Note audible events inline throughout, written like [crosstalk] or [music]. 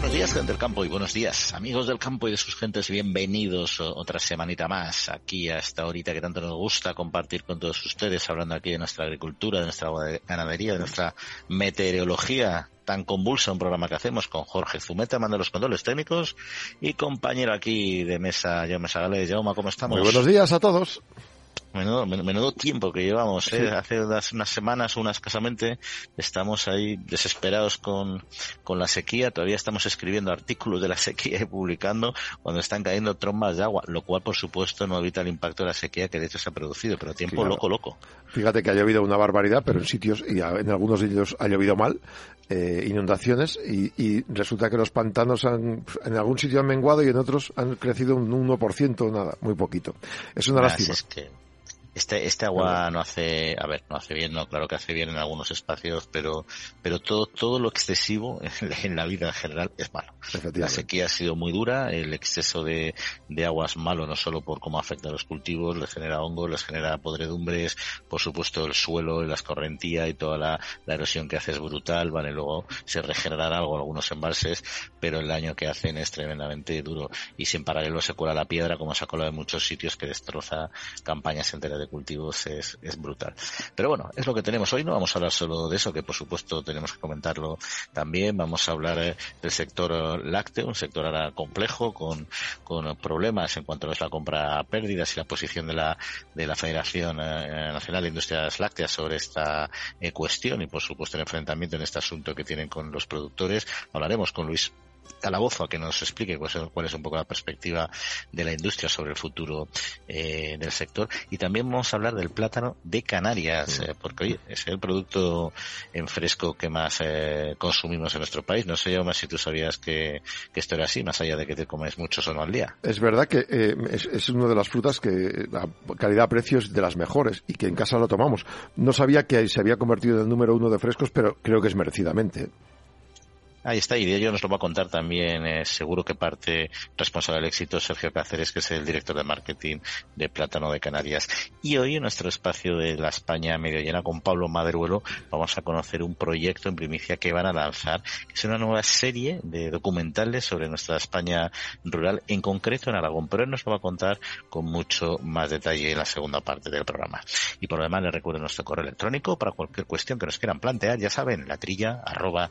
Buenos días, gente del campo, y buenos días, amigos del campo y de sus gentes. Bienvenidos otra semanita más aquí a esta horita que tanto nos gusta compartir con todos ustedes, hablando aquí de nuestra agricultura, de nuestra ganadería, de nuestra meteorología tan convulsa, un programa que hacemos con Jorge Zumeta, manda los controles técnicos y compañero aquí de mesa, Jaume Sagales. Jaume, ¿cómo estamos? Muy buenos días a todos. Menudo, menudo tiempo que llevamos, ¿eh? hace unas, unas, semanas, unas escasamente, estamos ahí desesperados con, con la sequía, todavía estamos escribiendo artículos de la sequía y publicando cuando están cayendo trombas de agua, lo cual por supuesto no evita el impacto de la sequía que de hecho se ha producido, pero tiempo loco, loco. Fíjate que ha llovido una barbaridad, pero en sitios, y en algunos de ellos ha llovido mal, eh, inundaciones y, y, resulta que los pantanos han, en algún sitio han menguado y en otros han crecido un 1%, nada, muy poquito. Es una lástima. Este, este agua no hace, a ver, no hace bien, no, claro que hace bien en algunos espacios, pero, pero todo, todo lo excesivo en la vida en general es malo. La sequía ha sido muy dura, el exceso de, de agua es malo no solo por cómo afecta a los cultivos, les genera hongos, les genera podredumbres, por supuesto el suelo, la escorrentía y toda la, la erosión que hace es brutal, vale, luego se regenerará algo algunos embalses, pero el daño que hacen es tremendamente duro. Y sin paralelo se cura la piedra como se ha colado en muchos sitios que destroza campañas enteras de cultivos es, es brutal. Pero bueno, es lo que tenemos hoy. No vamos a hablar solo de eso, que por supuesto tenemos que comentarlo también. Vamos a hablar eh, del sector eh, lácteo, un sector ahora complejo, con, con problemas en cuanto a la compra a pérdidas y la posición de la, de la Federación eh, Nacional de Industrias Lácteas sobre esta cuestión y por supuesto el enfrentamiento en este asunto que tienen con los productores. Hablaremos con Luis Calabozo a que nos explique cuál es, un poco la perspectiva de la industria sobre el futuro eh, del sector. Y también vamos a hablar del plátano de Canarias, eh, porque es el producto en fresco que más eh, consumimos en nuestro país. No sé, yo más si tú sabías que, esto era así, más allá de que te comes muchos o no al día. Es verdad que es, es una de las frutas que la calidad-precio es de las mejores y que en casa lo tomamos. No sabía que se había convertido en el número uno de frescos, pero creo que es merecidamente. Ahí está, y de ello nos lo va a contar también, eh, seguro que parte responsable del éxito, Sergio Cáceres, que es el director de marketing de Plátano de Canarias. Y hoy en nuestro espacio de la España medio llena con Pablo Maderuelo vamos a conocer un proyecto en primicia que van a lanzar, que es una nueva serie de documentales sobre nuestra España rural, en concreto en Aragón, pero él nos lo va a contar con mucho más detalle en la segunda parte del programa. Y por lo demás les recuerdo nuestro correo electrónico para cualquier cuestión que nos quieran plantear, ya saben, la trilla arroba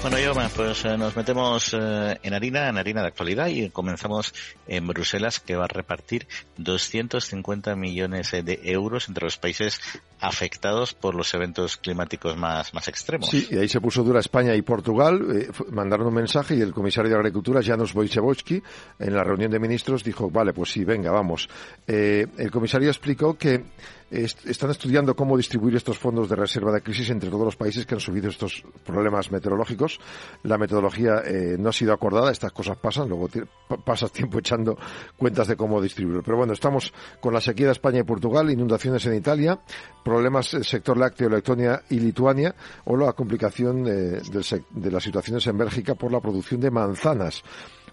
Bueno, yo pues eh, nos metemos eh, en harina, en harina de actualidad y comenzamos en Bruselas que va a repartir 250 millones de euros entre los países afectados por los eventos climáticos más, más extremos. Sí, y ahí se puso dura España y Portugal, eh, mandaron un mensaje y el comisario de Agricultura, Janusz Wojciechowski, en la reunión de ministros dijo, vale, pues sí, venga, vamos. el comisario explicó que están estudiando cómo distribuir estos fondos de reserva de crisis entre todos los países que han sufrido estos problemas meteorológicos. La metodología eh, no ha sido acordada, estas cosas pasan, luego pasas tiempo [laughs] echando cuentas de cómo distribuirlo. Pero bueno, estamos con la sequía de España y Portugal, inundaciones en Italia, problemas del sector lácteo, Letonia y Lituania, o la complicación de, de las situaciones en Bélgica por la producción de manzanas.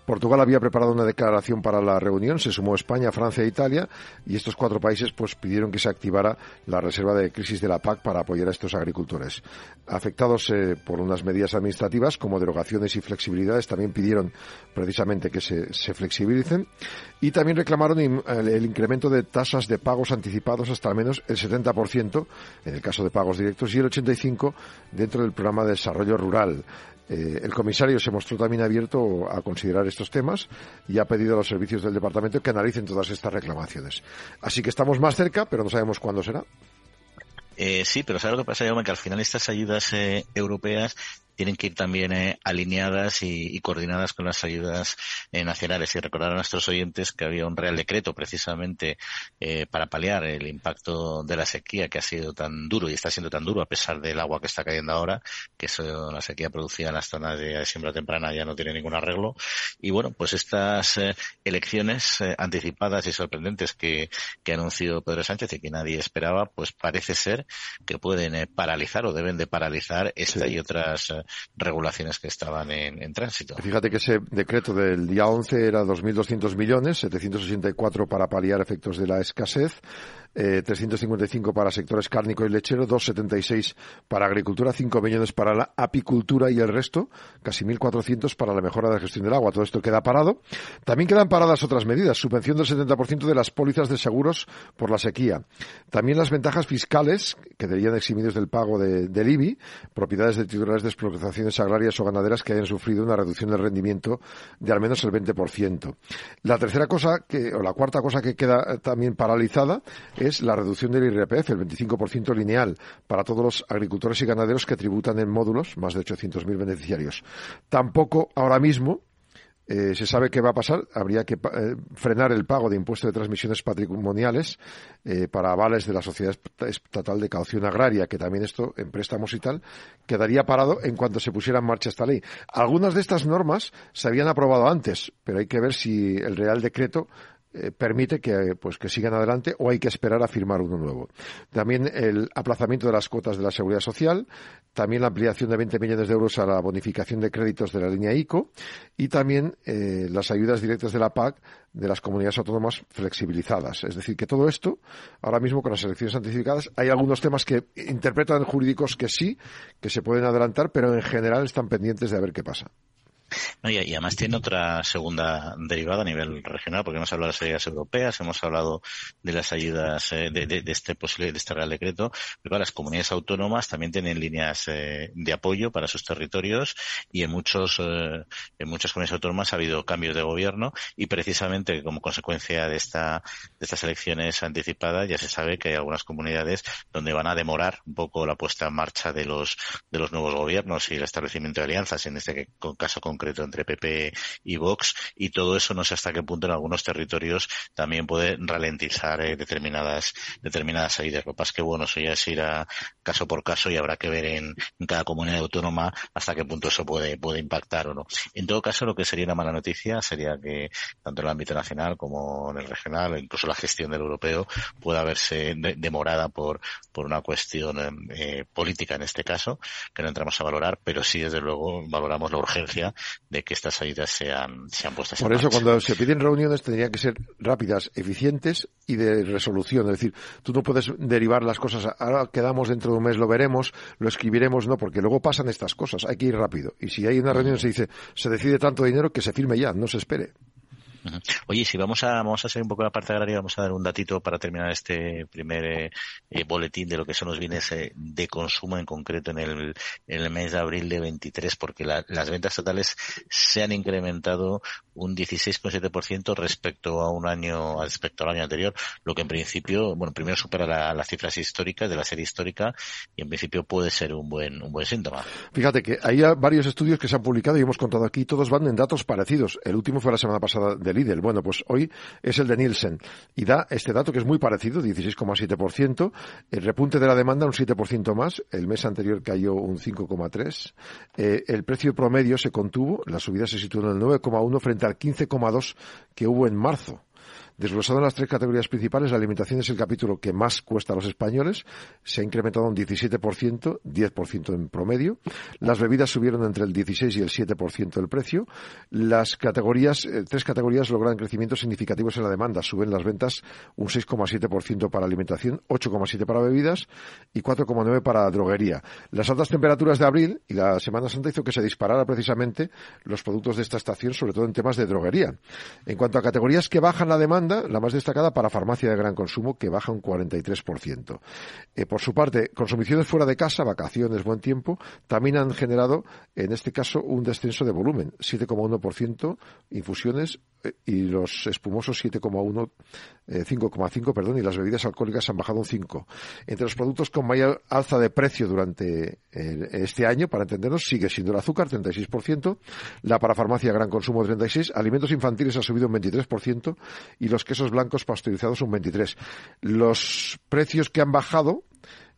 Portugal había preparado una declaración para la reunión, se sumó España, Francia e Italia y estos cuatro países pues pidieron que se activara la reserva de crisis de la PAC para apoyar a estos agricultores. Afectados eh, por unas medidas administrativas como derogaciones y flexibilidades también pidieron precisamente que se, flexibilicen y también reclamaron el, incremento de tasas de pagos anticipados hasta al menos el 70% en el caso de pagos directos y el 85% dentro del programa de desarrollo rural. Eh, el comisario se mostró también abierto a considerar estos temas y ha pedido a los servicios del departamento que analicen todas estas reclamaciones. Así que estamos más cerca, pero no sabemos cuándo será. Eh, sí, pero ¿sabes lo que pasa, Que al final estas ayudas eh, europeas tienen que ir también eh, alineadas y, coordinadas con las ayudas eh, nacionales. Y recordar a nuestros oyentes que había un real decreto precisamente eh, para paliar el impacto de la sequía que ha sido tan duro y está siendo tan duro a pesar del agua que está cayendo ahora, que eso, la sequía producida en las zonas de siembra temprana ya no tiene ningún arreglo. Y bueno, pues estas elecciones anticipadas y sorprendentes que, que ha anunciado Pedro Sánchez y que nadie esperaba, pues parece ser que pueden paralizar o deben de paralizar esta y otras regulaciones que estaban en, tránsito. Fíjate que ese decreto del día 11 era 2.200 millones, 764 para paliar efectos de la escasez, eh, 355 para sectores cárnico y lechero, 276 para agricultura, 5 millones para la apicultura y el resto, casi 1.400 para la mejora de la gestión del agua. Todo esto queda parado. También quedan paradas otras medidas, subvención del 70% de las pólizas de seguros por la sequía. También las ventajas fiscales, que deberían eximidos del pago de, del IBI, propiedades de titulares de explotaciones agrarias o ganaderas que hayan sufrido una reducción del rendimiento de al menos el 20%. La tercera cosa, que, o la cuarta cosa que queda también paralizada, la reducción del IRPF, el 25% lineal, para todos los agricultores y ganaderos que tributan en módulos, más de 800.000 beneficiarios. Tampoco ahora mismo eh, se sabe qué va a pasar. Habría que eh, frenar el pago de impuestos de transmisiones patrimoniales eh, para avales de la Sociedad Estatal de Caución Agraria, que también esto, en préstamos y tal, quedaría parado en cuanto se pusiera en marcha esta ley. Algunas de estas normas se habían aprobado antes, pero hay que ver si el Real Decreto eh, permite que, pues, que sigan adelante o hay que esperar a firmar uno nuevo. También el aplazamiento de las cuotas de la seguridad social, también la ampliación de 20 millones de euros a la bonificación de créditos de la línea ICO y también eh, las ayudas directas de la PAC de las comunidades autónomas flexibilizadas. Es decir, que todo esto, ahora mismo con las elecciones anticipadas, hay algunos temas que interpretan jurídicos que sí, que se pueden adelantar, pero en general están pendientes de a ver qué pasa. No, y, además tiene otra segunda derivada a nivel regional, porque hemos hablado de las ayudas europeas, hemos hablado de las ayudas eh, de, este posible, de este Real Decreto, pero las comunidades autónomas también tienen líneas eh, de apoyo para sus territorios y en muchos, eh, en muchas comunidades autónomas ha habido cambios de gobierno y precisamente como consecuencia de esta, de estas elecciones anticipadas ya se sabe que hay algunas comunidades donde van a demorar un poco la puesta en marcha de los, de los nuevos gobiernos y el establecimiento de alianzas, en este caso concreto entre PP y Vox y todo eso no sé hasta qué punto en algunos territorios también puede ralentizar eh, determinadas determinadas salidas. Lo que pasa es que bueno, eso ya es ir a caso por caso y habrá que ver en, cada comunidad autónoma hasta qué punto eso puede, puede impactar o no. En todo caso, lo que sería una mala noticia sería que tanto en el ámbito nacional como en el regional, o incluso la gestión del europeo, pueda verse demorada por, por una cuestión eh, política en este caso, que no entramos a valorar, pero sí desde luego valoramos la urgencia de que estas ayudas sean, sean puestas Por eso, cuando se piden reuniones, tendrían que ser rápidas, eficientes y de resolución. Es decir, tú no puedes derivar las cosas, ahora quedamos dentro de un mes, lo veremos, lo escribiremos, no, porque luego pasan estas cosas, hay que ir rápido. Y si hay una reunión se dice, se decide tanto dinero que se firme ya, no se espere. Oye, si vamos a vamos a hacer un poco la parte agraria, vamos a dar un datito para terminar este primer eh, eh, boletín de lo que son los bienes eh, de consumo en concreto en el, mes de abril de 23, porque las ventas totales se han incrementado un 16,7% respecto a un año respecto al año anterior, lo que en principio, bueno, primero supera las cifras históricas de la serie histórica y en principio puede ser un buen un buen síntoma. Fíjate que hay varios estudios que se han publicado y hemos contado aquí, todos van en datos parecidos. El último fue la semana pasada de Lidl. Bueno, pues hoy es el de Nielsen y da este dato que es muy parecido, 16,7%. El repunte de la demanda un 7% más. El mes anterior cayó un 5,3%. Eh, el precio promedio se contuvo. La subida se situó en el 9,1 frente al 15,2 que hubo en marzo. Desglosado en las tres categorías principales, la alimentación es el capítulo que más cuesta a los españoles. Se ha incrementado un 17%, 10% en promedio. Las bebidas subieron entre el 16 y el 7% del precio. Las categorías, eh, tres categorías logran crecimientos significativos en la demanda. Suben las ventas un 6,7% para alimentación, 8,7% para bebidas y 4,9% para droguería. Las altas temperaturas de abril y la Semana Santa hizo que se disparara precisamente los productos de esta estación, sobre todo en temas de droguería. En cuanto a categorías que bajan la demanda, la más destacada para farmacia de gran consumo, que baja un 43%. Eh, por su parte, consumiciones fuera de casa, vacaciones, buen tiempo, también han generado, en este caso, un descenso de volumen, 7,1%, infusiones, y los espumosos 7,1, 5,5, perdón, y las bebidas alcohólicas han bajado un 5. Entre los productos con mayor alza de precio durante este año, para entendernos, sigue siendo el azúcar, 36%, la parafarmacia gran consumo, 36%, alimentos infantiles ha subido un 23% y los quesos blancos pasteurizados un 23%. Los precios que han bajado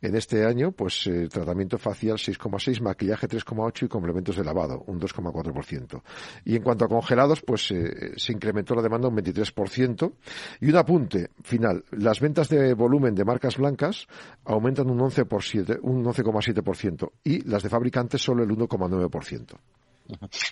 en este año, pues eh, tratamiento facial 6,6, maquillaje 3,8 y complementos de lavado un 2,4%. Y en cuanto a congelados, pues eh, se incrementó la demanda un 23%. Y un apunte final, las ventas de volumen de marcas blancas aumentan un 11,7% un 11,7% y las de fabricantes solo el 1,9%.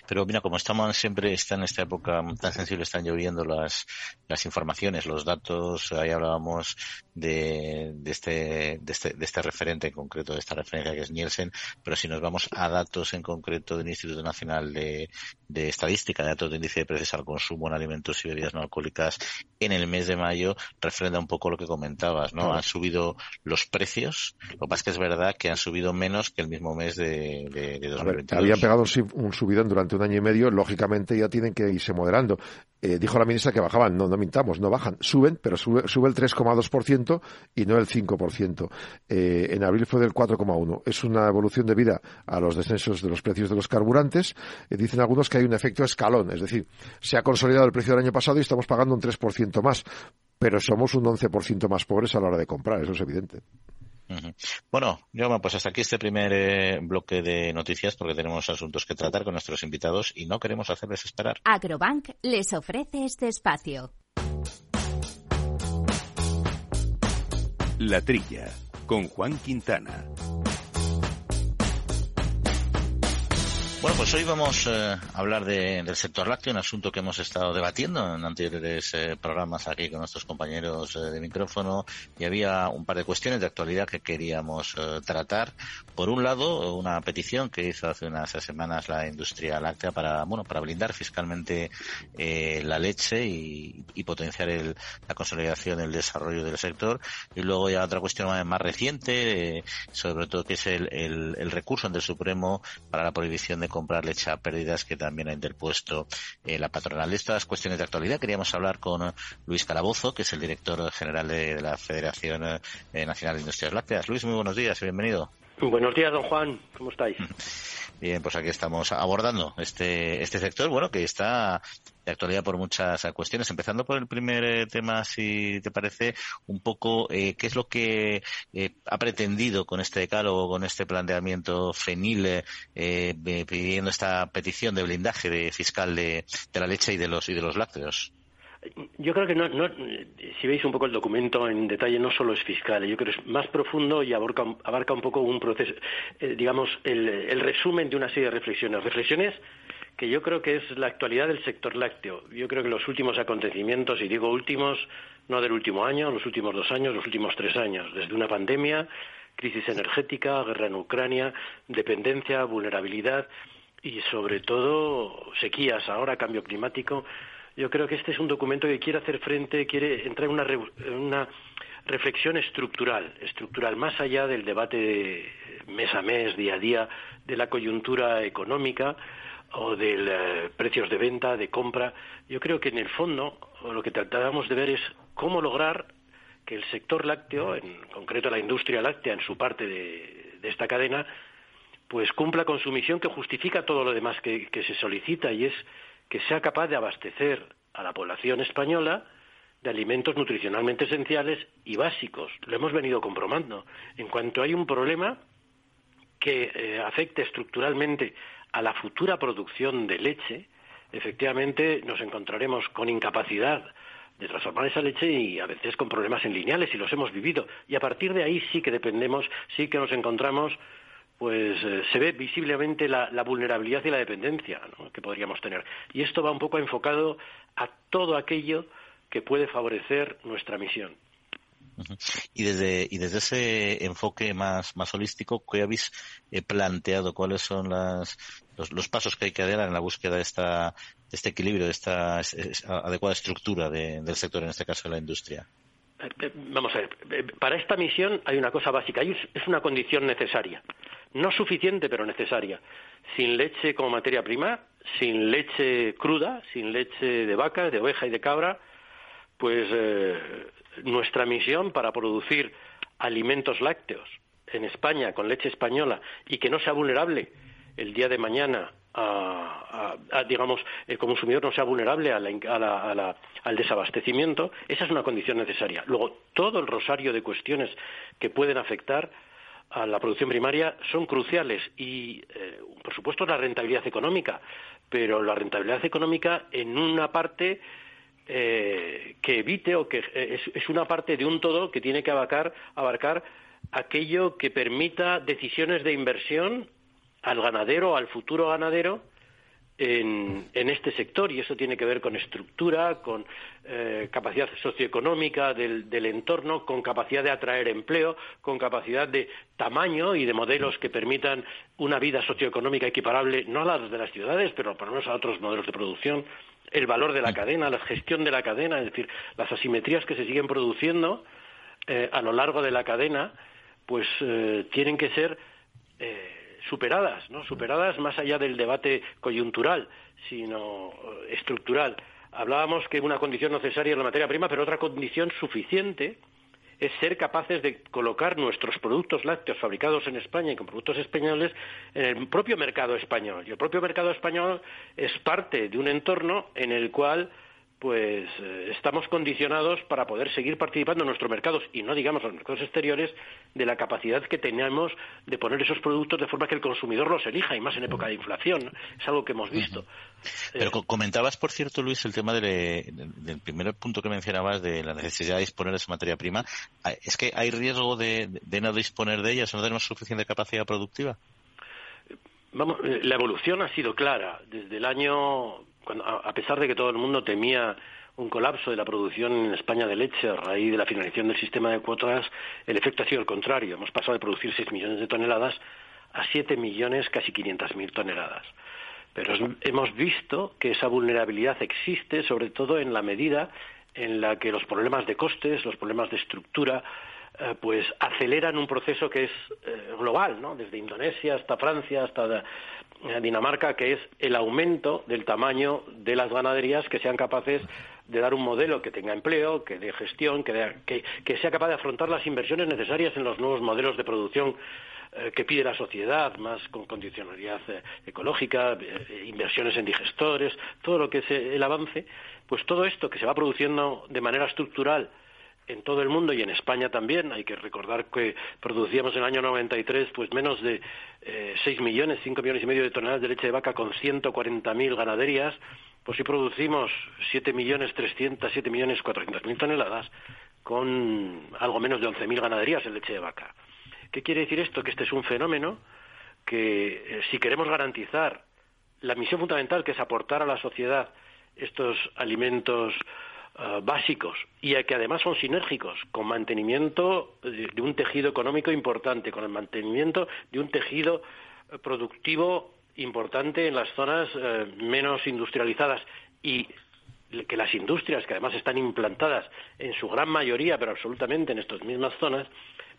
Pero mira, como estamos siempre, está en esta época tan sensible, están lloviendo las, las informaciones, los datos, ahí hablábamos de, de, este, de, este, de este referente en concreto, de esta referencia que es Nielsen, pero si nos vamos a datos en concreto del Instituto Nacional de, de Estadística, datos de índice de precios al consumo en alimentos y bebidas no alcohólicas en el mes de mayo, refrenda un poco lo que comentabas, ¿no? Han subido los precios, lo que pasa es que es verdad que han subido menos que el mismo mes de, de, de 2022. habían pegado un subidón durante un año y medio, lógicamente ya tienen que irse moderando. Eh, dijo la ministra que bajaban, no, no mintamos, no bajan, suben, pero sube, sube el 3,2% y no el 5%. Eh, en abril fue del 4,1%. Es una evolución debida a los descensos de los precios de los carburantes. Eh, dicen algunos que hay un efecto escalón, es decir, se ha consolidado el precio del año pasado y estamos pagando un 3% más, pero somos un 11% más pobres a la hora de comprar, eso es evidente. Bueno, Bueno, pues hasta aquí este primer eh, bloque de noticias porque tenemos asuntos que tratar con nuestros invitados y no queremos hacerles esperar. Agrobank les ofrece este espacio. La Trilla, con Juan Quintana. Bueno, pues hoy vamos eh, a hablar del sector lácteo, un asunto que hemos estado debatiendo en anteriores eh, programas aquí con nuestros compañeros eh, de micrófono y había un par de cuestiones de actualidad que queríamos tratar. Por un lado, una petición que hizo hace unas semanas la industria láctea para, bueno, para blindar fiscalmente la leche y, potenciar la consolidación, el desarrollo del sector. Y luego ya otra cuestión más, reciente, sobre todo que es el, el recurso ante el Supremo para la prohibición de comprar leche a pérdidas que también ha interpuesto eh, la patronal. De estas cuestiones de actualidad queríamos hablar con eh, Luis Calabozo, que es el director general de, la Federación eh, Nacional de Industrias Lácteas. Luis, muy buenos días y bienvenido. Buenos días, don Juan. ¿Cómo estáis? [laughs] Bien, pues aquí estamos abordando este, este sector, bueno, que está de actualidad por muchas cuestiones. Empezando por el primer eh, tema, si te parece, un poco eh, qué es lo que eh, ha pretendido con este decálogo, con este planteamiento FENIL, pidiendo esta petición de blindaje de fiscal de, de, la leche y de los y de los lácteos. Yo creo que no, no, si veis un poco el documento en detalle, no solo es fiscal, yo creo que es más profundo y abarca, abarca un poco un proceso, digamos, el, el resumen de una serie de reflexiones. Reflexiones que yo creo que es la actualidad del sector lácteo. Yo creo que los últimos acontecimientos, y digo últimos, no del último año, los últimos dos años, los últimos tres años, desde una pandemia, crisis energética, guerra en Ucrania, dependencia, vulnerabilidad y sobre todo sequías, ahora cambio climático. Yo creo que este es un documento que quiere hacer frente, quiere entrar en una, reflexión estructural, estructural, más allá del debate mes a mes, día a día, de la coyuntura económica, o de eh, precios de venta, de compra. Yo creo que en el fondo lo que tratábamos de ver es cómo lograr que el sector lácteo, en concreto la industria láctea en su parte de, esta cadena, pues cumpla con su misión que justifica todo lo demás que, se solicita y es que sea capaz de abastecer a la población española de alimentos nutricionalmente esenciales y básicos. Lo hemos venido comprobando. En cuanto hay un problema que eh, afecte estructuralmente a la futura producción de leche, efectivamente nos encontraremos con incapacidad de transformar esa leche y a veces con problemas en lineales y los hemos vivido. Y a partir de ahí sí que dependemos, sí que nos encontramos, pues eh, se ve visiblemente la, vulnerabilidad y la dependencia que podríamos tener. Y esto va un poco enfocado a todo aquello que puede favorecer nuestra misión. Y desde, y desde ese enfoque más, más holístico, ¿qué habéis eh, planteado? ¿Cuáles son las, los, pasos que hay que dar en la búsqueda de, esta, de este equilibrio, de esta adecuada estructura del sector, en este caso de la industria? Eh, eh, vamos a ver, para esta misión hay una cosa básica, es una condición necesaria. no suficiente pero necesaria. Sin leche como materia prima, sin leche cruda, sin leche de vaca, de oveja y de cabra, pues eh, nuestra misión para producir alimentos lácteos en España con leche española y que no sea vulnerable el día de mañana a, digamos, el consumidor no sea vulnerable al desabastecimiento, esa es una condición necesaria. Luego, todo el rosario de cuestiones que pueden afectar a la producción primaria son cruciales y, eh, por supuesto, la rentabilidad económica, pero la rentabilidad económica en una parte eh, que evite o que eh, es, una parte de un todo que tiene que abarcar, abarcar aquello que permita decisiones de inversión al ganadero, al futuro ganadero, en, este sector. Y eso tiene que ver con estructura, con eh, capacidad socioeconómica del, entorno, con capacidad de atraer empleo, con capacidad de tamaño y de modelos que permitan una vida socioeconómica equiparable, no a las de las ciudades, pero por lo menos a otros modelos de producción, el valor de la cadena, la gestión de la cadena, es decir, las asimetrías que se siguen produciendo eh, a lo largo de la cadena, pues eh, tienen que ser superadas, ¿no? Superadas más allá del debate coyuntural, sino eh, estructural. Hablábamos que una condición necesaria es la materia prima, pero otra condición suficiente es ser capaces de colocar nuestros productos lácteos fabricados en España y con productos españoles en el propio mercado español. Y el propio mercado español es parte de un entorno en el cual pues eh, estamos condicionados para poder seguir participando en nuestros mercados y no digamos los mercados exteriores de la capacidad que tenemos de poner esos productos de forma que el consumidor los elija y más en época de inflación es algo que hemos visto. Pero eh, comentabas por cierto Luis el tema del primer punto que mencionabas de la necesidad de disponer de esa materia prima. Ah, es que hay riesgo de, no disponer de ella no tenemos suficiente capacidad productiva Vamos, eh, la evolución ha sido clara. Desde el año a, pesar de que todo el mundo temía un colapso de la producción en España de leche a raíz de la finalización del sistema de cuotas, el efecto ha sido el contrario. Hemos pasado de producir 6 millones de toneladas a 7 millones, casi 500 mil toneladas. Pero hemos visto que esa vulnerabilidad existe, sobre todo en la medida en la que los problemas de costes, los problemas de estructura, eh, pues aceleran un proceso que es eh, global, ¿no? Desde Indonesia hasta Francia, hasta Dinamarca, que es el aumento del tamaño de las ganaderías que sean capaces de dar un modelo que tenga empleo, que dé gestión, que, sea capaz de afrontar las inversiones necesarias en los nuevos modelos de producción eh, que pide la sociedad, más con condicionalidad eh, ecológica, eh, inversiones en digestores, todo lo que es el avance, pues todo esto que se va produciendo de manera estructural en todo el mundo y en España también. Hay que recordar que producíamos en el año 93 pues menos de eh, 6 millones, 5 millones y medio de toneladas de leche de vaca con 140.000 ganaderías. Pues si producimos 7 millones 300, 7 millones 400 mil toneladas con algo menos de 11.000 ganaderías en leche de vaca. ¿Qué quiere decir esto? Que este es un fenómeno que eh, si queremos garantizar la misión fundamental que es aportar a la sociedad estos alimentos eh, básicos y que además son sinérgicos con mantenimiento de, un tejido económico importante, con el mantenimiento de un tejido eh, productivo importante en las zonas eh, menos industrializadas y que las industrias que además están implantadas en su gran mayoría, pero absolutamente en estas mismas zonas,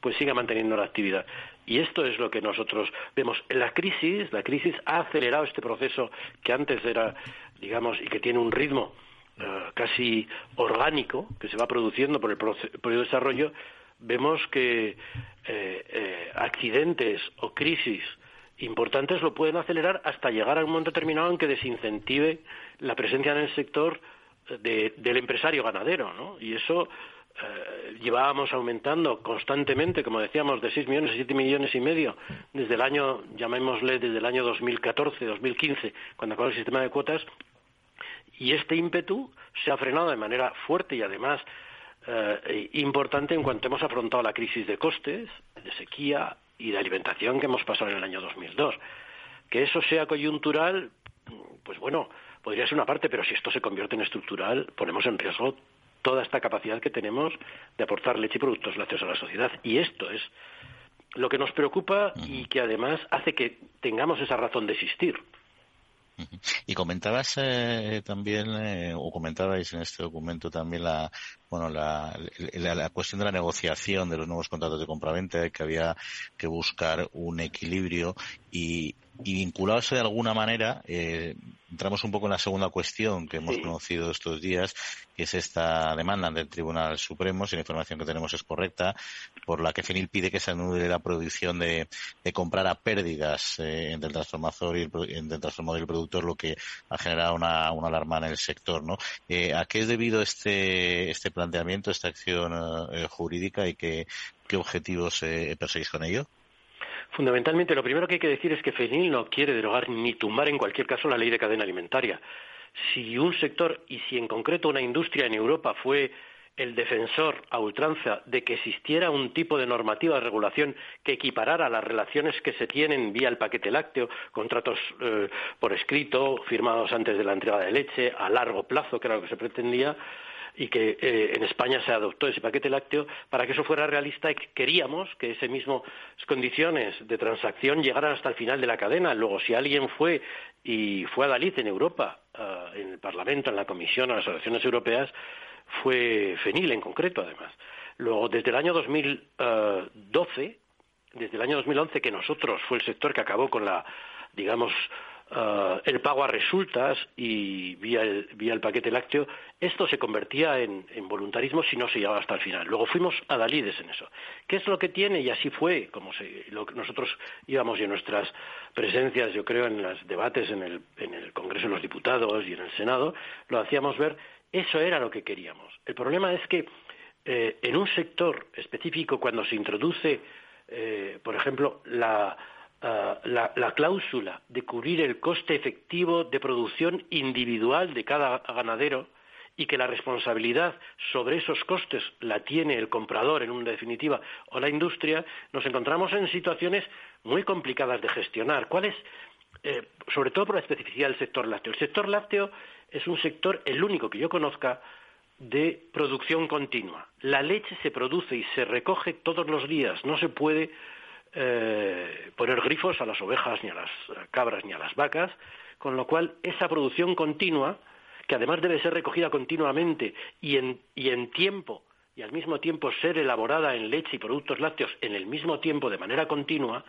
pues sigan manteniendo la actividad. Y esto es lo que nosotros vemos. La crisis, la crisis ha acelerado este proceso que antes era, digamos, y que tiene un ritmo casi orgánico que se va produciendo por el, por desarrollo, vemos que eh, eh, accidentes o crisis importantes lo pueden acelerar hasta llegar a un momento determinado en que desincentive la presencia en el sector del empresario ganadero, ¿no? Y eso llevábamos aumentando constantemente, como decíamos, de 6 millones a 7 millones y medio desde el año, llamémosle desde el año 2014, 2015, cuando acabó el sistema de cuotas, y este ímpetu se ha frenado de manera fuerte y además eh, importante en cuanto hemos afrontado la crisis de costes, de sequía y de alimentación que hemos pasado en el año 2002. Que eso sea coyuntural, pues bueno, podría ser una parte, pero si esto se convierte en estructural, ponemos en riesgo toda esta capacidad que tenemos de aportar leche y productos lácteos a la sociedad. Y esto es lo que nos preocupa y que además hace que tengamos esa razón de existir. Y comentabas eh, también, eh, o comentabais en este documento también la, bueno, la, la, cuestión de la negociación de los nuevos contratos de compraventa, que había que buscar un equilibrio y, y vinculados de alguna manera, eh, entramos un poco en la segunda cuestión que hemos conocido estos días, que es esta demanda del Tribunal Supremo, si la información que tenemos es correcta, por la que FENIL pide que se anule la prohibición de, comprar a pérdidas eh, entre el transformador y el, entre el transformador y el productor, lo que ha generado una, una alarma en el sector. ¿no? Eh, ¿A qué es debido este, este planteamiento, esta acción eh, jurídica y qué, qué objetivos perseguís con ello? Fundamentalmente, lo primero que hay que decir es que FENIL no quiere derogar ni tumbar en cualquier caso la ley de cadena alimentaria. Si un sector, y si en concreto una industria en Europa fue el defensor a ultranza de que existiera un tipo de normativa de regulación que equiparara las relaciones que se tienen vía el paquete lácteo, contratos eh, por escrito, firmados antes de la entrega de leche, a largo plazo, que era lo que se pretendía, y que eh, en España se adoptó ese paquete lácteo para que eso fuera realista queríamos que esas mismas condiciones de transacción llegaran hasta el final de la cadena. Luego, si alguien fue y fue a Dalit en Europa, eh, en el Parlamento, en la Comisión, a las asociaciones europeas, fue FENIL en concreto, además. Luego, desde el año 2012, desde el año 2011, que nosotros fue el sector que acabó con la, digamos, eh, el pago a resultas y vía el, paquete lácteo, esto se convertía en, voluntarismo si no se llevaba hasta el final. Luego fuimos a Dalides en eso. ¿Qué es lo que tiene? Y así fue, como nosotros íbamos y en nuestras presencias, yo creo, en los debates en el, Congreso de los Diputados y en el Senado, lo hacíamos ver, eso era lo que queríamos. El problema es que eh, en un sector específico, cuando se introduce, eh, por ejemplo, la eh, la, cláusula de cubrir el coste efectivo de producción individual de cada ganadero y que la responsabilidad sobre esos costes la tiene el comprador en una definitiva o la industria, nos encontramos en situaciones muy complicadas de gestionar. ¿Cuál es, eh, sobre todo por la especificidad del sector lácteo? El sector lácteo es un sector, el único que yo conozca, de producción continua. La leche se produce y se recoge todos los días, no se puede eh, poner grifos a las ovejas, ni a las cabras, ni a las vacas, con lo cual esa producción continua, que además debe ser recogida continuamente y en, y en tiempo, y al mismo tiempo ser elaborada en leche y productos lácteos en el mismo tiempo de manera continua,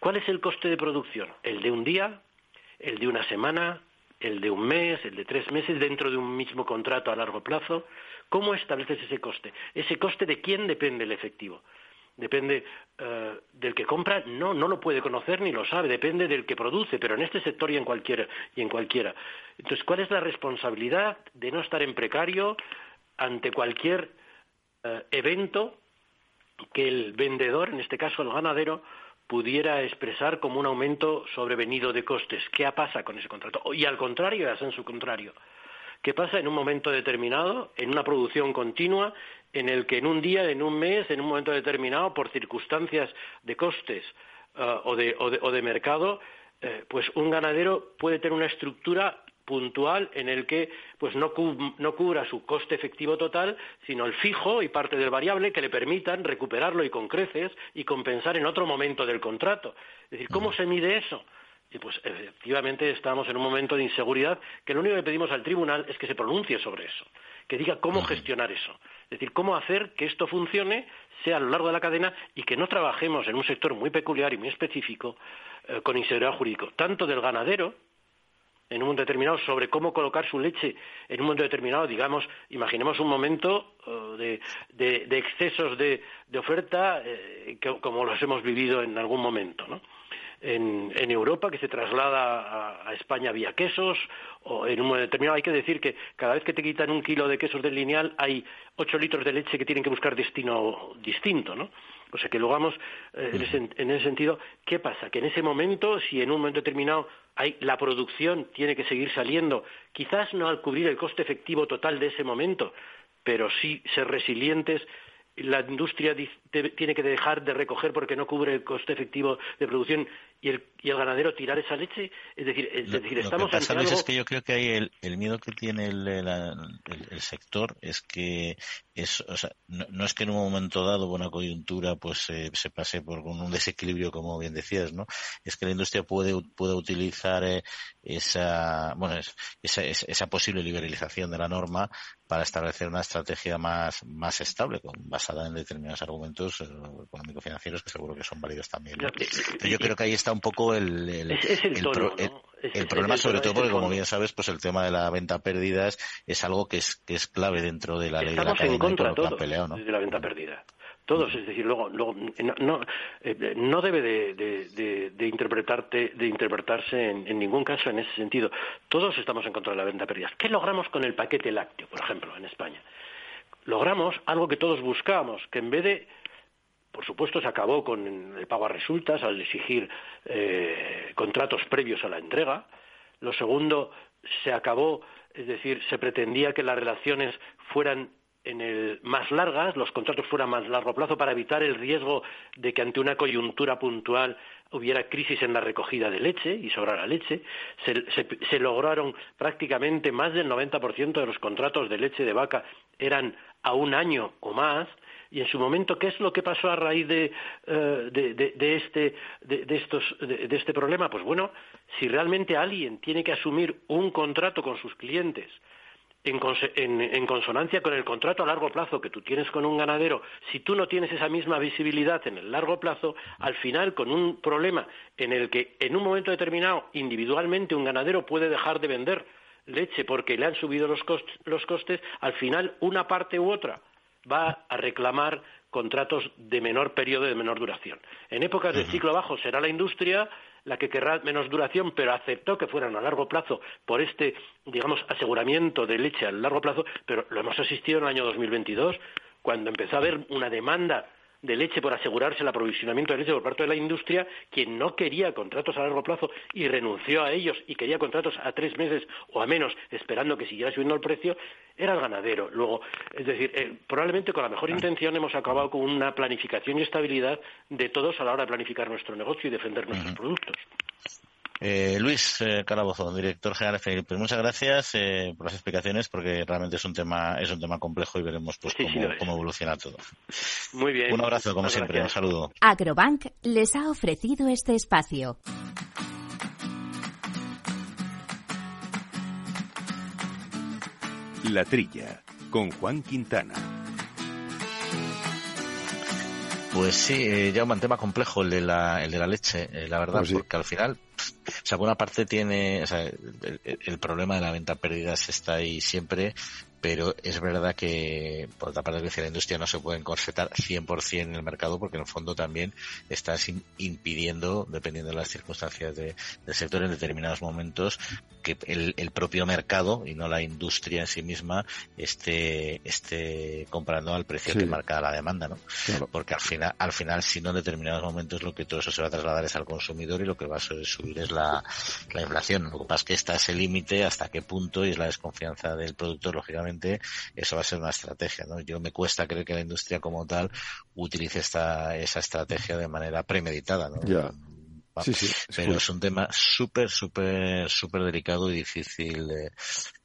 ¿cuál es el coste de producción? ¿El de un día? ¿El de una semana? ¿El de un mes? ¿El de tres meses dentro de un mismo contrato a largo plazo? ¿Cómo estableces ese coste? ¿Ese coste de quién depende el efectivo? Depende eh, del que compra, no, no lo puede conocer ni lo sabe, depende del que produce, pero en este sector y en cualquiera. Y en cualquiera. Entonces, ¿cuál es la responsabilidad de no estar en precario ante cualquier eh, evento que el vendedor, en este caso el ganadero, pudiera expresar como un aumento sobrevenido de costes? ¿Qué pasa con ese contrato? Y al contrario, es en su contrario. ¿Qué pasa en un momento determinado, en una producción continua, en el que en un día, en un mes, en un momento determinado, por circunstancias de costes uh, o, de, mercado, eh, pues un ganadero puede tener una estructura puntual en el que pues no, no, cubra su coste efectivo total, sino el fijo y parte del variable que le permitan recuperarlo y con creces y compensar en otro momento del contrato. Es decir, ¿cómo se mide eso? Y pues efectivamente estamos en un momento de inseguridad que lo único que pedimos al tribunal es que se pronuncie sobre eso, que diga cómo gestionar eso. Es decir, cómo hacer que esto funcione, sea a lo largo de la cadena y que no trabajemos en un sector muy peculiar y muy específico eh, con inseguridad jurídica, tanto del ganadero, en un momento determinado sobre cómo colocar su leche en un momento determinado, digamos, imaginemos un momento eh, de, excesos de, oferta eh, como los hemos vivido en algún momento, ¿no? En, Europa que se traslada a, España vía quesos o en un momento determinado hay que decir que cada vez que te quitan un kilo de quesos del lineal hay ocho litros de leche que tienen que buscar destino distinto, ¿no? O sea que luego vamos eh, en, ese, en, ese, sentido, ¿qué pasa? Que en ese momento, si en un momento determinado hay, la producción tiene que seguir saliendo, quizás no al cubrir el coste efectivo total de ese momento, pero sí ser resilientes la industria tiene que dejar de recoger porque no cubre el coste efectivo de producción y el, y el ganadero tirar esa leche. Es decir, es decir estamos lo que pasa, es que yo creo que hay el, el miedo que tiene el, el, sector es que es, o sea, no, es que en un momento dado, buena coyuntura, pues eh, se pase por un desequilibrio, como bien decías, ¿no? Es que la industria puede, puede utilizar eh, esa, bueno, esa, esa posible liberalización de la norma para establecer una estrategia más, más estable, basada en determinados argumentos eh, económico-financieros que seguro que son válidos también. yo creo que ahí está un poco el, el, problema, sobre todo porque, como bien sabes, pues el tema de la venta pérdidas es algo que es, que es clave dentro de la ley de la en contra todos de la venta pérdida todos, es decir, luego, luego no, eh, no debe de, de, interpretarte, de interpretarse en, ningún caso en ese sentido. Todos estamos en contra de la venta pérdidas. ¿Qué logramos con el paquete lácteo, por ejemplo, en España? Logramos algo que todos buscábamos, que en vez de por supuesto, se acabó con el pago a resultas al exigir eh, contratos previos a la entrega. Lo segundo, se acabó, es decir, se pretendía que las relaciones fueran en el, más largas, los contratos fueran más largo plazo para evitar el riesgo de que ante una coyuntura puntual hubiera crisis en la recogida de leche y sobrara leche. Se, se lograron prácticamente más del 90% de los contratos de leche de vaca eran a un año o más y en su momento qué es lo que pasó a raíz de, eh, este, de, estos, de, este problema pues bueno si realmente alguien tiene que asumir un contrato con sus clientes en, en, consonancia con el contrato a largo plazo que tú tienes con un ganadero, si tú no tienes esa misma visibilidad en el largo plazo, al final con un problema en el que en un momento determinado individualmente un ganadero puede dejar de vender leche porque le han subido los, los costes, al final una parte u otra va a reclamar contratos de menor periodo, de menor duración. En épocas de ciclo bajo será la industria la que querrá menos duración, pero aceptó que fueran a largo plazo por este, digamos, aseguramiento de leche a largo plazo, pero lo hemos asistido en el año 2022, cuando empezó a haber una demanda de leche por asegurarse el aprovisionamiento de leche por parte de la industria, quien no quería contratos a largo plazo y renunció a ellos y quería contratos a tres meses o a menos, esperando que siguiera subiendo el precio, era el ganadero. Luego, es decir, eh, probablemente con la mejor intención hemos acabado con una planificación y estabilidad de todos a la hora de planificar nuestro negocio y defender nuestros productos. Eh, Luis eh, Calabozo, director general de pues muchas gracias eh, por las explicaciones porque realmente es un tema es un tema complejo y veremos pues cómo, evoluciona todo. Muy bien. Un abrazo como siempre, un saludo. Agrobank les ha ofrecido este espacio. La Trilla con Juan Quintana. Pues sí, ya un tema complejo el de la, el de la leche, la verdad, pues porque al final o sea, por una parte tiene, o sea, el, problema de la venta pérdidas está ahí siempre, pero es verdad que, por otra parte, la industria no se puede encorsetar 100% en el mercado porque en el fondo también estás impidiendo, dependiendo de las circunstancias del sector en determinados momentos, que el, propio mercado y no la industria en sí misma esté, esté comprando al precio que marca la demanda, ¿no? Porque al final, al final, si no en determinados momentos lo que todo eso se va a trasladar es al consumidor y lo que va a subir es la, la inflación. Lo que pasa es que está ese límite hasta qué punto y es la desconfianza del productor, lógicamente, eso va a ser una estrategia. ¿no? Yo me cuesta creer que la industria como tal utilice esta, esa estrategia de manera premeditada. ¿no? Sí, sí, pero es un tema súper, súper, súper delicado y difícil de,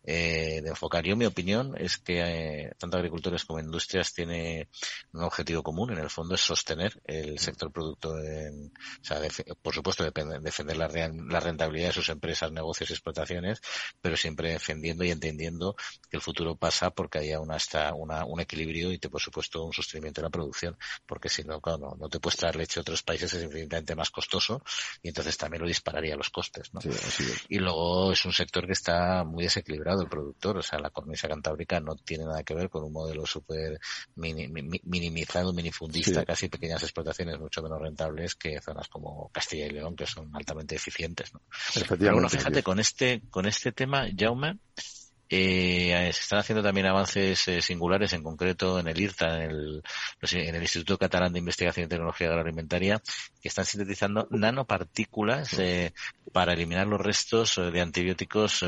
eh, de enfocar. Yo mi opinión es que eh, tanto agricultores como industrias tienen un objetivo común, en el fondo es sostener el sector producto, en, o sea, por supuesto defender la, la, rentabilidad de sus empresas, negocios y explotaciones, pero siempre defendiendo y entendiendo que el futuro pasa porque haya una, hasta una, un equilibrio y te, por supuesto un sostenimiento de la producción, porque si no, claro, no, te puedes traer leche a otros países es infinitamente más costoso y entonces también lo dispararía los costes. ¿no? Y luego es un sector que está muy desequilibrado el productor. O sea, la cornisa cantábrica no tiene nada que ver con un modelo súper minimizado, minifundista, casi pequeñas explotaciones mucho menos rentables que zonas como Castilla y León, que son altamente eficientes. ¿no? Pero bueno, fíjate, con este, con este tema, Jaume, Eh, se están haciendo también avances eh, singulares, en concreto en el IRTA, en el, en el Instituto Catalán de Investigación y Tecnología Agroalimentaria, que están sintetizando nanopartículas eh, para eliminar los restos eh, de antibióticos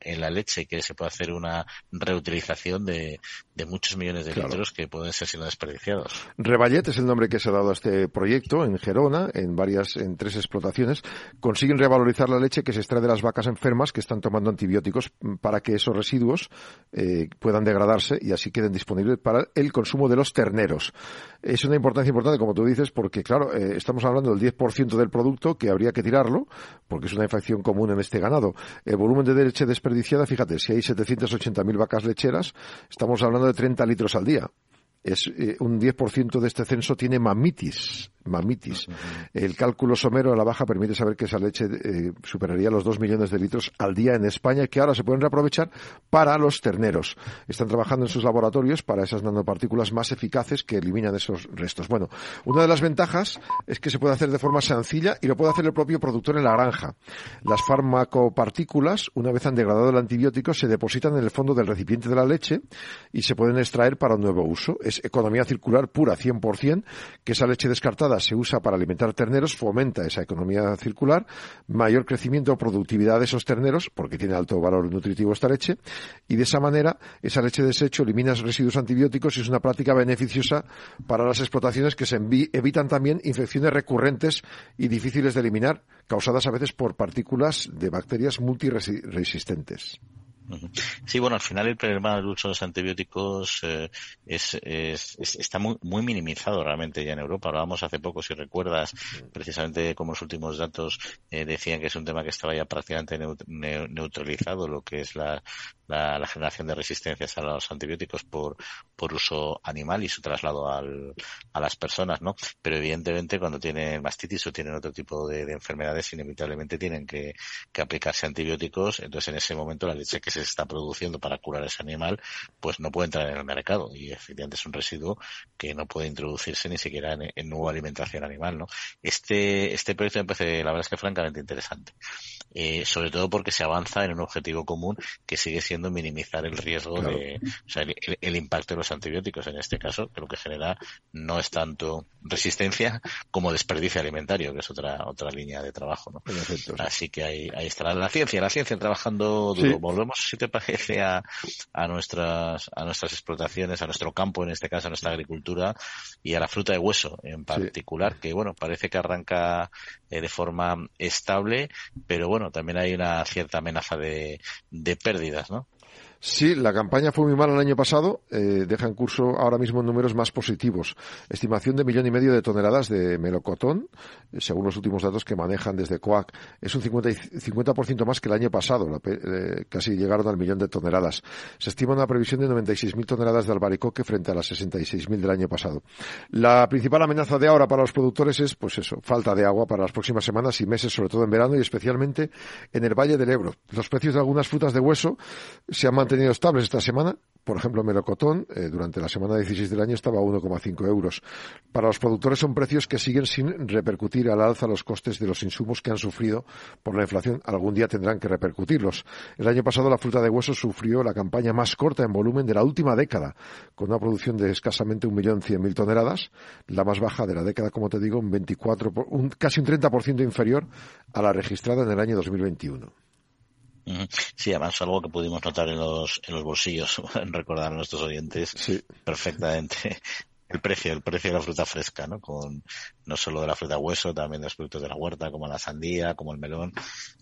en la leche, que se puede hacer una reutilización de, de muchos millones de litros que pueden ser siendo desperdiciados. Revallet es el nombre que se ha dado a este proyecto en Gerona, en varias, en tres explotaciones. Consiguen revalorizar la leche que se extrae de las vacas enfermas que están tomando antibióticos para que esos residuos eh, puedan degradarse y así queden disponibles para el consumo de los terneros. Es una importancia importante, como tú dices, porque, claro, eh, estamos hablando del 10% del producto que habría que tirarlo, porque es una infección común en este ganado. El volumen de leche desperdiciada, fíjate, si hay 780.000 vacas lecheras, estamos hablando de 30 litros al día es eh, un 10% de este censo tiene mamitis, mamitis. El cálculo somero a la baja permite saber que esa leche eh, superaría los 2 millones de litros al día en España, que ahora se pueden reaprovechar para los terneros. Están trabajando en sus laboratorios para esas nanopartículas más eficaces que eliminan esos restos. Bueno, una de las ventajas es que se puede hacer de forma sencilla y lo puede hacer el propio productor en la granja. Las farmacopartículas, una vez han degradado el antibiótico, se depositan en el fondo del recipiente de la leche y se pueden extraer para un nuevo uso. Es economía circular pura, 100%, que esa leche descartada se usa para alimentar terneros, fomenta esa economía circular, mayor crecimiento o productividad de esos terneros, porque tiene alto valor nutritivo esta leche, y de esa manera esa leche de desecho elimina residuos antibióticos y es una práctica beneficiosa para las explotaciones que se evitan también infecciones recurrentes y difíciles de eliminar, causadas a veces por partículas de bacterias multiresistentes. Sí, bueno, al final el problema del uso de los antibióticos eh, es, está muy, muy minimizado realmente ya en Europa. Hablábamos hace poco, si recuerdas, precisamente como los últimos datos eh, decían que es un tema que estaba ya prácticamente neutralizado, lo que es la, la, generación de resistencias a los antibióticos por, por uso animal y su traslado al, a las personas, ¿no? Pero evidentemente cuando tienen mastitis o tienen otro tipo de, enfermedades, inevitablemente tienen que, que, aplicarse antibióticos. Entonces en ese momento la leche que se está produciendo para curar ese animal, pues no puede entrar en el mercado y efectivamente es un residuo que no puede introducirse ni siquiera en, en nueva alimentación animal, ¿no? Este, este proyecto me parece, la verdad es que francamente interesante. Eh, sobre todo porque se avanza en un objetivo común que sigue siendo minimizar el riesgo de, o sea, el, impacto de los antibióticos en este caso, que lo que genera no es tanto resistencia como desperdicio alimentario, que es otra otra línea de trabajo, ¿no? Así que ahí, ahí estará la ciencia, la ciencia trabajando duro. Volvemos, si te parece, a, a nuestras a nuestras explotaciones, a nuestro campo, en este caso a nuestra agricultura y a la fruta de hueso en particular, que bueno, parece que arranca eh, de forma estable, pero bueno, también hay una cierta amenaza de, de pérdidas, ¿no? Sí, la campaña fue muy mala el año pasado. Eh, deja en curso ahora mismo números más positivos. Estimación de millón y medio de toneladas de melocotón, eh, según los últimos datos que manejan desde COAC. Es un 50%, 50 más que el año pasado. Eh, casi llegaron al millón de toneladas. Se estima una previsión de 96.000 toneladas de albaricoque frente a las 66.000 del año pasado. La principal amenaza de ahora para los productores es, pues eso, falta de agua para las próximas semanas y meses, sobre todo en verano y especialmente en el Valle del Ebro. Los precios de algunas frutas de hueso se han mantenido tenido estables esta semana. Por ejemplo, melocotón, eh, durante la semana 16 del año estaba a 1,5 euros. Para los productores son precios que siguen sin repercutir al alza los costes de los insumos que han sufrido por la inflación. Algún día tendrán que repercutirlos. El año pasado la fruta de hueso sufrió la campaña más corta en volumen de la última década, con una producción de escasamente 1.100.000 toneladas, la más baja de la década, como te digo, un 24, un, casi un 30% inferior a la registrada en el año 2021. Sí, además algo que pudimos notar en los, en los bolsillos, [laughs] recordar a nuestros oyentes sí. perfectamente el precio, el precio de la fruta fresca, ¿no? Con no solo de la fruta hueso, también de los productos de la huerta, como la sandía, como el melón,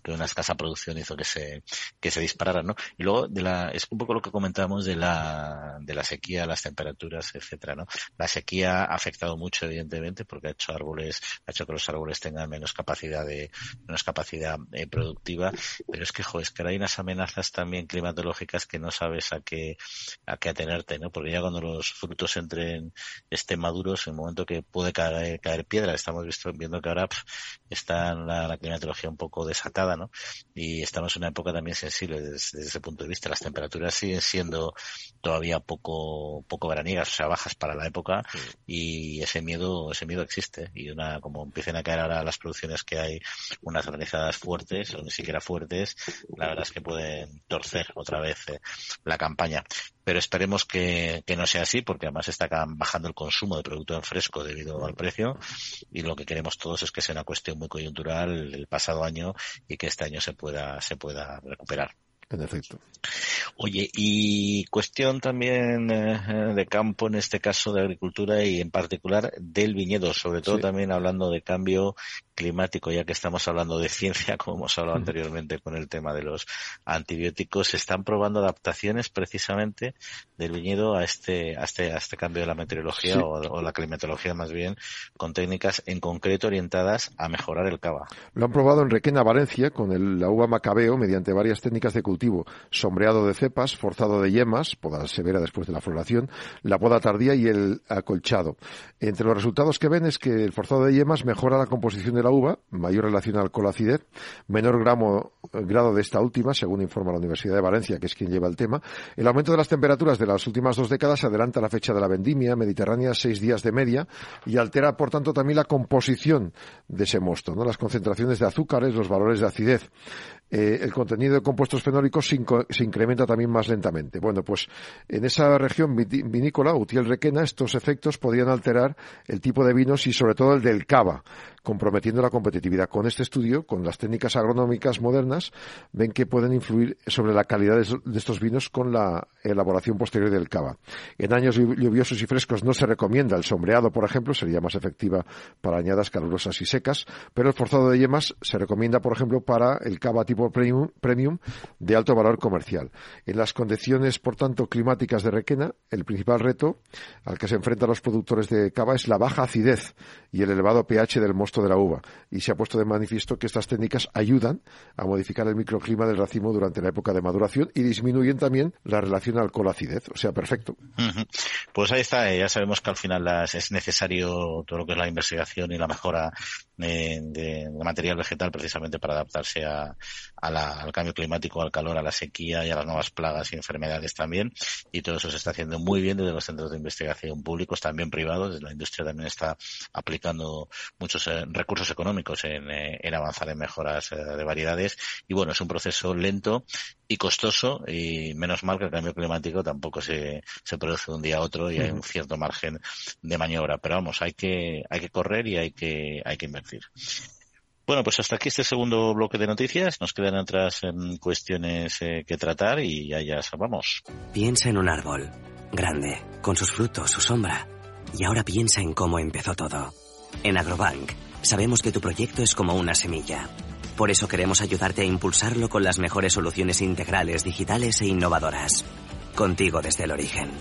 que una escasa producción hizo que se, que se disparara, ¿no? Y luego de la, es un poco lo que comentábamos de la, de la sequía, las temperaturas, etcétera, ¿no? La sequía ha afectado mucho, evidentemente, porque ha hecho árboles, ha hecho que los árboles tengan menos capacidad de, menos capacidad eh, productiva, pero es que, jo, es que hay unas amenazas también climatológicas que no sabes a qué, a qué atenerte, ¿no? Porque ya cuando los frutos entren estén maduros, en el momento que puede caer, caer piedra. Estamos viendo que ahora está la, climatología un poco desatada, ¿no? Y estamos en una época también sensible desde, ese punto de vista. Las temperaturas siguen siendo todavía poco, poco veraniegas, o sea, bajas para la época y ese miedo, ese miedo existe. Y una, como empiecen a caer ahora las producciones que hay, unas organizadas fuertes o ni siquiera fuertes, la verdad es que pueden torcer otra vez eh, la campaña pero esperemos que, no sea así porque además está bajando el consumo de producto en fresco debido al precio y lo que queremos todos es que sea una cuestión muy coyuntural el pasado año y que este año se pueda se pueda recuperar en efecto. Oye, y cuestión también eh, de campo, en este caso de agricultura y en particular del viñedo, sobre todo también hablando de cambio climático, ya que estamos hablando de ciencia, [laughs] como hemos hablado anteriormente con el tema de los antibióticos, se están probando adaptaciones precisamente del viñedo a este, a este, a este cambio de la meteorología o, la climatología más bien, con técnicas en concreto orientadas a mejorar el cava. Lo han probado en Requena, Valencia, con el, la uva macabeo mediante varias técnicas de cultivo, sombreado de cepas, forzado de yemas, poda severa después de la floración, la poda tardía y el acolchado. Entre los resultados que ven es que el forzado de yemas mejora la composición de la uva, mayor relación alcohol-acidez, menor grado de esta última, según informa la Universidad de Valencia, que es quien lleva el tema. El aumento de las temperaturas de las últimas dos décadas adelanta la fecha de la vendimia mediterránea seis días de media y altera, por tanto, también la composición de ese mosto, ¿no? las concentraciones de azúcares, los valores de acidez. Eh, el contenido de compuestos fenólicos se, incrementa también más lentamente. Bueno, pues en esa región vinícola, Utiel-Requena, estos efectos podrían alterar el tipo de vinos y sobre todo el del cava, comprometiendo la competitividad. Con este estudio, con las técnicas agronómicas modernas, ven que pueden influir sobre la calidad de estos vinos con la elaboración posterior del cava. En años lluviosos y frescos no se recomienda el sombreado, por ejemplo, sería más efectiva para añadas calurosas y secas, pero el forzado de yemas se recomienda, por ejemplo, para el cava tipo premium, premium de alto valor comercial. En las condiciones, por tanto, climáticas de Requena, el principal reto al que se enfrentan los productores de cava es la baja acidez y el elevado pH del mosto de la uva. Y se ha puesto de manifiesto que estas técnicas ayudan a modificar el microclima del racimo durante la época de maduración y disminuyen también la relación alcohol-acidez. O sea, perfecto. Pues ahí está. Eh, ya sabemos que al final es necesario todo lo que es la investigación y la mejora de, material vegetal precisamente para adaptarse a, al cambio climático, al calor, a la sequía y a las nuevas plagas y enfermedades también. Y todo eso se está haciendo muy bien desde los centros de investigación públicos, también privados. La industria también está aplicando muchos eh, recursos económicos en, eh, en, avanzar en mejoras eh, de variedades. Y bueno, es un proceso lento y costoso y menos mal que el cambio climático tampoco se, se produce de un día a otro y hay un cierto margen de maniobra. Pero vamos, hay que, hay que correr y hay que, hay que invertir. Bueno, pues hasta aquí este segundo bloque de noticias. Nos quedan otras em, cuestiones eh, que tratar y ya, ya vamos. Piensa en un árbol, grande, con sus frutos, su sombra. Y ahora piensa en cómo empezó todo. En Agrobank, sabemos que tu proyecto es como una semilla. Por eso queremos ayudarte a impulsarlo con las mejores soluciones integrales, digitales e innovadoras. Contigo desde el origen.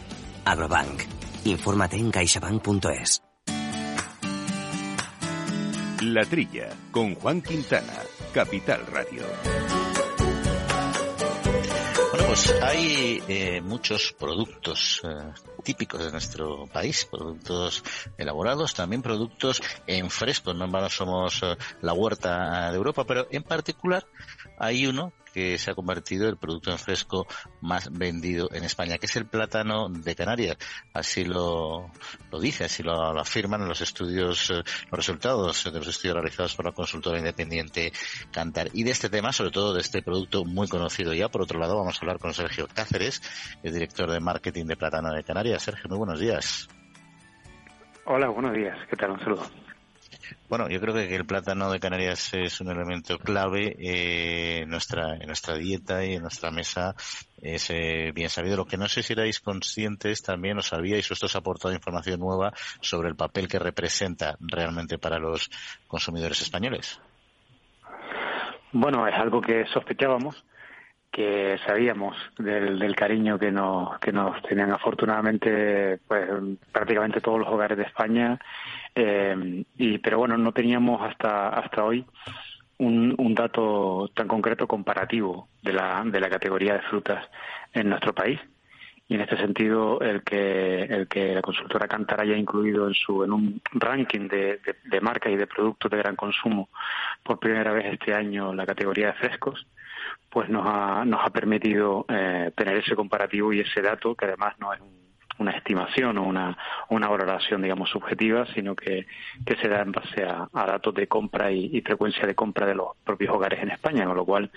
Agrobank. Infórmate en caixabank.es. La Trilla, con Juan Quintana, Capital Radio. Bueno, pues hay eh, muchos productos eh, típicos de nuestro país, productos elaborados, también productos en fresco. No en somos eh, la huerta de Europa, pero en particular hay uno que se ha convertido en el producto en fresco más vendido en España, que es el plátano de Canarias. Así lo, lo dice, así lo, afirman los estudios, eh, los resultados de los estudios realizados por la consultora independiente Cantar. Y de este tema, sobre todo de este producto muy conocido ya, por otro lado, vamos a hablar con Sergio Cáceres, el director de marketing de Plátano de Canarias. Sergio, muy buenos días. Hola, buenos días. ¿Qué tal? Un saludo. Bueno, yo creo que el plátano de Canarias es un elemento clave eh, en, nuestra, en nuestra dieta y en nuestra mesa. Es eh, bien sabido. Lo que no sé si erais conscientes también o sabíais, esto os ha aportado información nueva sobre el papel que representa realmente para los consumidores españoles. Bueno, es algo que sospechábamos que sabíamos del, del cariño que nos, que nos tenían. Afortunadamente pues prácticamente todos los hogares de España eh, y pero bueno no teníamos hasta hasta hoy un, dato tan concreto comparativo de la de la categoría de frutas en nuestro país. Y en este sentido el que el que la consultora Cantar haya incluido en su en un ranking de, de, marcas y de productos de gran consumo por primera vez este año la categoría de frescos pues nos ha, nos ha permitido eh, tener ese comparativo y ese dato que además no es una estimación o una, una valoración, digamos, subjetiva, sino que, que se da en base a, datos de compra y, y, frecuencia de compra de los propios hogares en España, con lo cual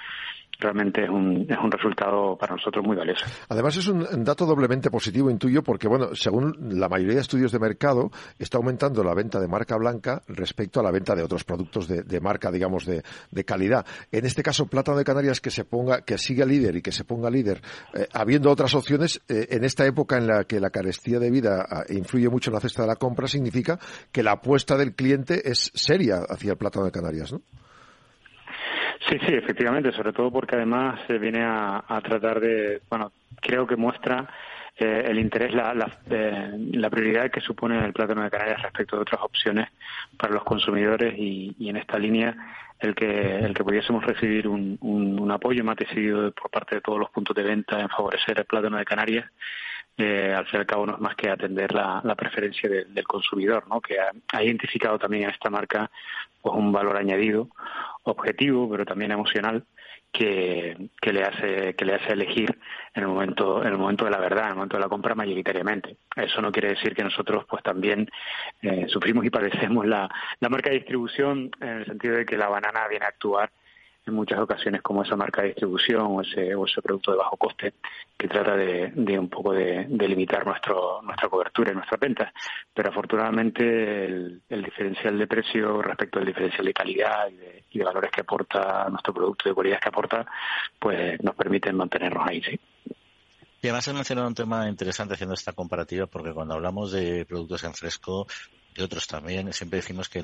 realmente es un, es un resultado para nosotros muy valioso. Además es un dato doblemente positivo, intuyo, porque bueno, según la mayoría de estudios de mercado, está aumentando la venta de marca blanca respecto a la venta de otros productos de, de marca, digamos, de, de, calidad. En este caso, Plátano de Canarias que se ponga, que siga líder y que se ponga líder, eh, habiendo otras opciones, eh, en esta época en la que la carestía de vida ah, influye mucho en la cesta de la compra, significa que la apuesta del cliente es seria hacia el Plátano de Canarias, ¿no? Sí, sí, efectivamente, sobre todo porque además se viene a, tratar de, bueno, creo que muestra eh, el interés, la, eh, la, prioridad que supone el plátano de Canarias respecto de otras opciones para los consumidores y, en esta línea el que el que pudiésemos recibir un, un, apoyo más decidido por parte de todos los puntos de venta en favorecer el plátano de Canarias eh, al fin y cabo no es más que atender la, preferencia del consumidor, ¿no? que ha, identificado también en esta marca pues un valor añadido, objetivo, pero también emocional, que, que, le hace que le hace elegir en el momento en el momento de la verdad en el momento de la compra mayoritariamente eso no quiere decir que nosotros pues también eh, sufrimos y padecemos la, la marca de distribución en el sentido de que la banana viene a actuar en muchas ocasiones como esa marca de distribución o ese, o ese producto de bajo coste que trata de, un poco de, limitar nuestro, nuestra cobertura y nuestras ventas. Pero afortunadamente el, diferencial de precio respecto al diferencial de calidad y de, y de valores que aporta nuestro producto, de cualidades que aporta, pues nos permiten mantenernos ahí, sí. Y además has mencionado un tema interesante haciendo esta comparativa, porque cuando hablamos de productos en fresco, y otros también, siempre decimos que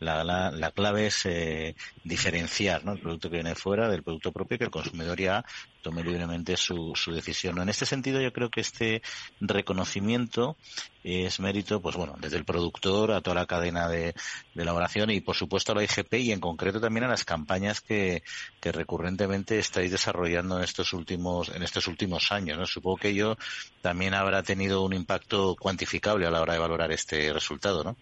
la, la, clave es eh, diferenciar ¿no? el producto que viene fuera del producto propio que el consumidor ya tome libremente su, su decisión. En este sentido, yo creo que este reconocimiento es mérito, pues bueno, desde el productor a toda la cadena de, elaboración y por supuesto a la IGP y en concreto también a las campañas que, que recurrentemente estáis desarrollando en estos últimos, en estos últimos años, ¿no? Supongo que ello también habrá tenido un impacto cuantificable a la hora de valorar este resultado, ¿no?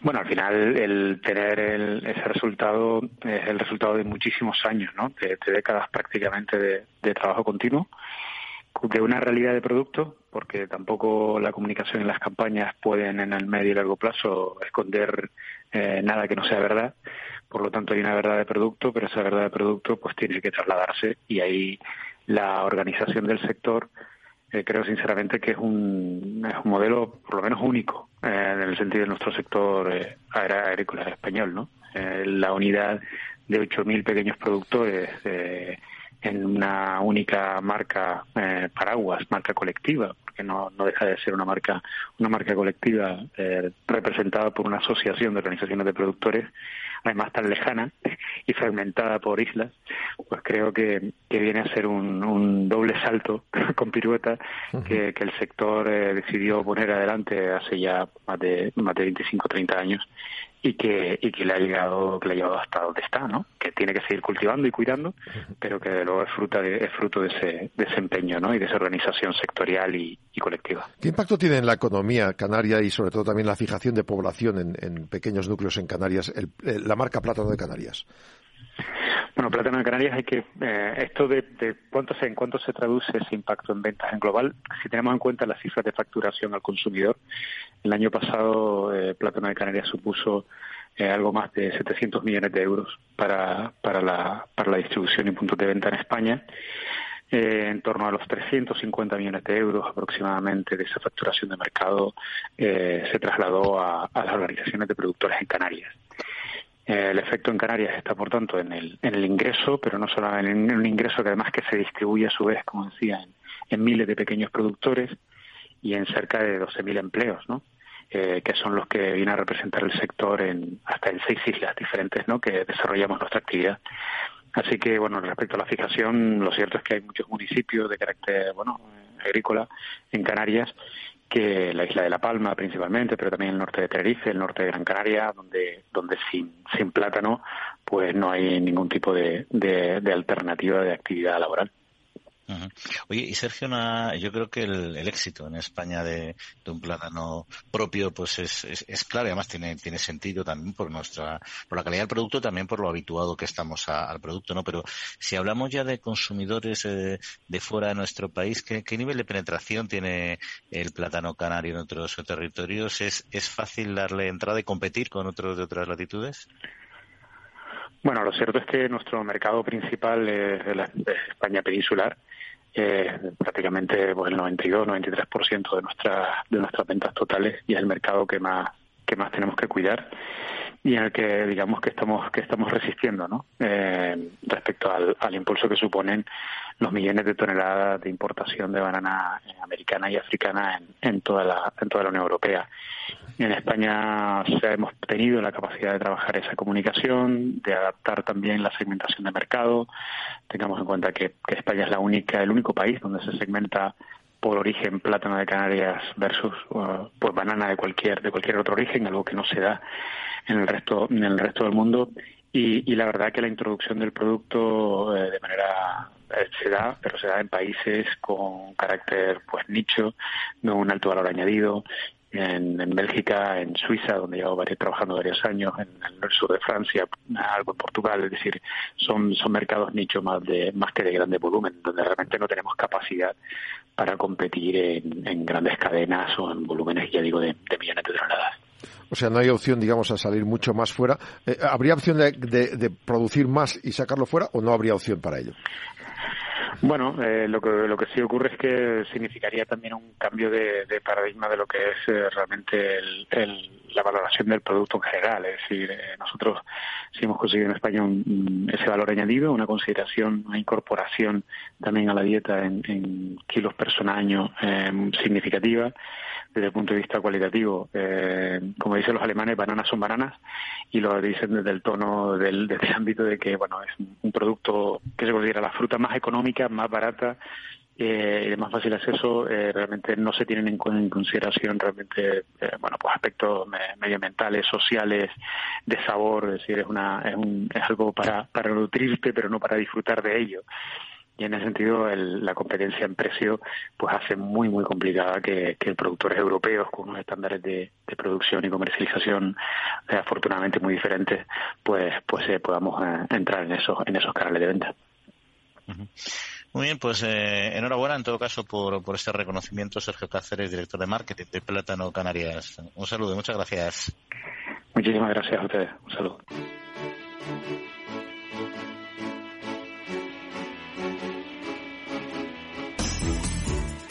Bueno, al final el tener ese resultado es el resultado de muchísimos años, ¿no? De, décadas prácticamente de, trabajo continuo, de una realidad de producto, porque tampoco la comunicación y las campañas pueden en el medio y largo plazo esconder eh, nada que no sea verdad. Por lo tanto, hay una verdad de producto, pero esa verdad de producto pues tiene que trasladarse y ahí la organización del sector eh, creo sinceramente que es un, es un modelo por lo menos único eh, en el sentido de nuestro sector eh, agrícola español, ¿no? la unidad de 8.000 pequeños productores en una única marca paraguas, marca colectiva, porque no, no deja de ser una marca una marca colectiva representada por una asociación de organizaciones de productores además tan lejana [laughs] y fragmentada por islas, pues creo que, que viene a ser un, un doble salto [laughs] con pirueta que, que el sector eh, decidió poner adelante hace ya más de, más de 25 o 30 años y que, y que le ha llegado, que le ha llevado hasta donde está, ¿no? Que tiene que seguir cultivando y cuidando, pero que de luego es, fruta de, es fruto de ese desempeño, ¿no? Y de esa organización sectorial y, colectiva. ¿Qué impacto tiene en la economía canaria y sobre todo también la fijación de población en, en pequeños núcleos en Canarias, el, la marca Plátano de Canarias? Bueno, Plátano de Canarias hay que eh, esto de, de cuánto se, en cuánto se traduce ese impacto en ventas en global, si tenemos en cuenta las cifras de facturación al consumidor, el año pasado eh, Plátano de Canarias supuso eh, algo más de 700 millones de euros para, para, la, para la distribución y puntos de venta en España. Eh, en torno a los 350 millones de euros aproximadamente de esa facturación de mercado eh, se trasladó a, a, las organizaciones de productores en Canarias. Eh, el efecto en Canarias está, por tanto, en el, en el ingreso, pero no solo en, un ingreso que además que se distribuye a su vez, como decía, en, miles de pequeños productores y en cerca de 12.000 empleos, ¿no? Eh, que son los que viene a representar el sector en hasta en seis islas diferentes, ¿no? Que desarrollamos nuestra actividad. Así que, bueno, respecto a la fijación, lo cierto es que hay muchos municipios de carácter, bueno, agrícola en Canarias que la isla de La Palma principalmente, pero también el norte de Tenerife, el norte de Gran Canaria, donde, donde sin, sin plátano pues no hay ningún tipo de, de, alternativa de actividad laboral. Oye, y Sergio, yo creo que el, éxito en España de, un plátano propio pues es, es, claro además tiene, tiene sentido también por nuestra por la calidad del producto, también por lo habituado que estamos al producto, ¿no? Pero si hablamos ya de consumidores eh, de fuera de nuestro país, ¿qué, nivel de penetración tiene el plátano canario en otros territorios? ¿Es, ¿Es fácil darle entrada y competir con otros de otras latitudes? Bueno, lo cierto es que nuestro mercado principal es la España peninsular eh, prácticamente pues, el 92-93% de nuestras de nuestras ventas totales y es el mercado que más que más tenemos que cuidar y en el que digamos que estamos que estamos resistiendo ¿no? Eh, respecto al, al, impulso que suponen los millones de toneladas de importación de banana americana y africana en, en toda la en toda la Unión Europea en España hemos tenido la capacidad de trabajar esa comunicación de adaptar también la segmentación de mercado tengamos en cuenta que, que España es la única el único país donde se segmenta por origen plátano de Canarias versus uh, pues banana de cualquier de cualquier otro origen algo que no se da en el resto en el resto del mundo y, la verdad que la introducción del producto eh, de manera eh, se da pero se da en países con carácter pues nicho no un alto valor añadido en, en, Bélgica, en Suiza, donde llevo trabajando varios años, en el sur de Francia, algo en Portugal, es decir, son, son mercados nicho más, de, más que de grande volumen, donde realmente no tenemos capacidad para competir en, grandes cadenas o en volúmenes, ya digo, de, millones de toneladas. O sea, no hay opción, digamos, a salir mucho más fuera. Eh, ¿Habría opción de, de, producir más y sacarlo fuera o no habría opción para ello? Bueno, eh, lo, que, lo que sí ocurre es que significaría también un cambio de, paradigma de lo que es eh, realmente la valoración del producto en general. Es decir, eh, nosotros sí hemos conseguido en España ese valor añadido, una consideración, una incorporación también a la dieta en, kilos persona año significativa desde el punto de vista cualitativo. Eh, como dicen los alemanes, bananas son bananas y lo dicen desde el tono del, desde el ámbito de que bueno es un producto que se considera la fruta más económica, más barata eh, y de más fácil acceso. Eh, realmente no se tienen en, consideración realmente eh, bueno pues aspectos medioambientales, sociales, de sabor. Es decir, es una es, un, es algo para para nutrirte, pero no para disfrutar de ello y en ese sentido la competencia en precio pues hace muy muy complicada que, productores europeos con unos estándares de, producción y comercialización eh, afortunadamente muy diferentes pues pues eh, podamos eh, entrar en esos en esos canales de venta Muy bien, pues enhorabuena en todo caso por, por este reconocimiento, Sergio Cáceres, director de marketing de Plátano Canarias. Un saludo, muchas gracias. Muchísimas gracias a ustedes. Un saludo.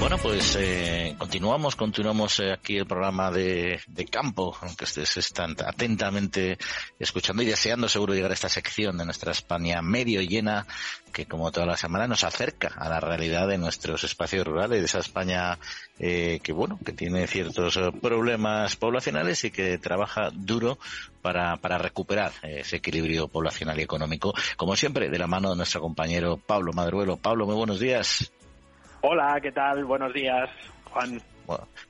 Bueno, pues eh, continuamos, continuamos eh, aquí el programa de, campo, aunque ustedes están atentamente escuchando y deseando seguro llegar a esta sección de nuestra España medio llena, que como toda la semana nos acerca a la realidad de nuestros espacios rurales, de esa España eh, que bueno, que tiene ciertos problemas poblacionales y que trabaja duro para, para recuperar ese equilibrio poblacional y económico, como siempre, de la mano de nuestro compañero Pablo Madruelo. Pablo, muy buenos días. Hola, ¿qué tal? Buenos días, Juan.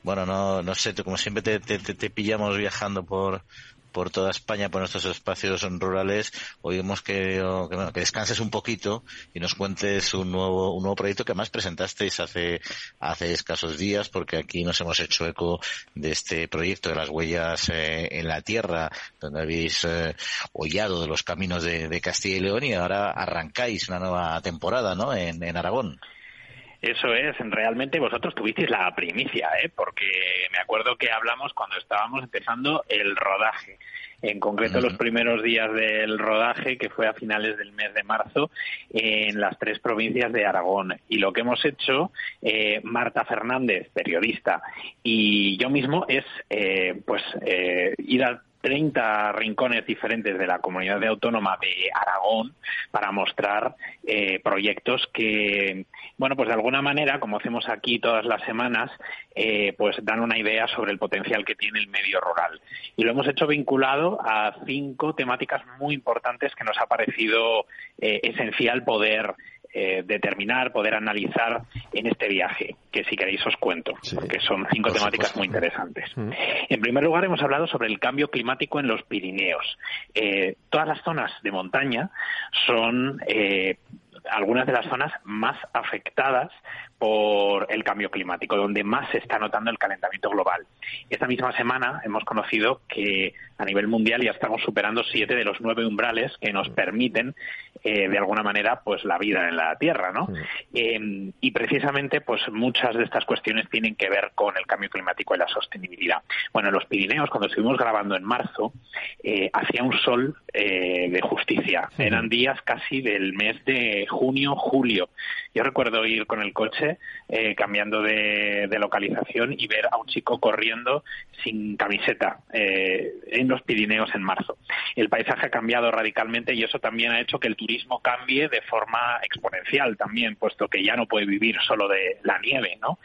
Bueno, no, no sé, como siempre te, te, pillamos viajando por, por toda España, por nuestros espacios rurales, oímos que, que, que, descanses un poquito y nos cuentes un nuevo, un nuevo proyecto que además presentasteis hace, hace escasos días, porque aquí nos hemos hecho eco de este proyecto de las huellas eh, en la tierra, donde habéis eh, hollado de los caminos de, Castilla y León y ahora arrancáis una nueva temporada, ¿no? En Aragón. Eso es, realmente vosotros tuvisteis la primicia, ¿eh? porque me acuerdo que hablamos cuando estábamos empezando el rodaje. En concreto, los primeros días del rodaje, que fue a finales del mes de marzo, en las tres provincias de Aragón. Y lo que hemos hecho, eh, Marta Fernández, periodista, y yo mismo, es eh, pues eh, ir a 30 rincones diferentes de la comunidad autónoma de Aragón para mostrar eh, proyectos que, bueno, pues de alguna manera, como hacemos aquí todas las semanas, eh, pues dan una idea sobre el potencial que tiene el medio rural. Y lo hemos hecho vinculado a cinco temáticas muy importantes que nos ha parecido eh, esencial poder eh, determinar, poder analizar en este viaje, que si queréis os cuento, porque son cinco temáticas muy interesantes. Mm. En primer lugar, hemos hablado sobre el cambio climático en los Pirineos. Eh, todas las zonas de montaña son eh, algunas de las zonas más afectadas por el cambio climático, donde más se está notando el calentamiento global. Esta misma semana hemos conocido que a nivel mundial ya estamos superando siete de los nueve umbrales que nos permiten, eh, de alguna manera, pues la vida en la Tierra, ¿no? Em, y precisamente, pues muchas de estas cuestiones tienen que ver con el cambio climático y la sostenibilidad. Bueno, en los Pirineos, cuando estuvimos grabando en marzo, eh, hacía un sol eh, de justicia. Eran días casi del mes de junio, julio. Yo recuerdo ir con el coche eh, cambiando de, localización y ver a un chico corriendo sin camiseta eh, en los Pirineos en marzo. El paisaje ha cambiado radicalmente y eso también ha hecho que el turismo cambie de forma exponencial también, puesto que ya no puede vivir solo de la nieve, ¿no?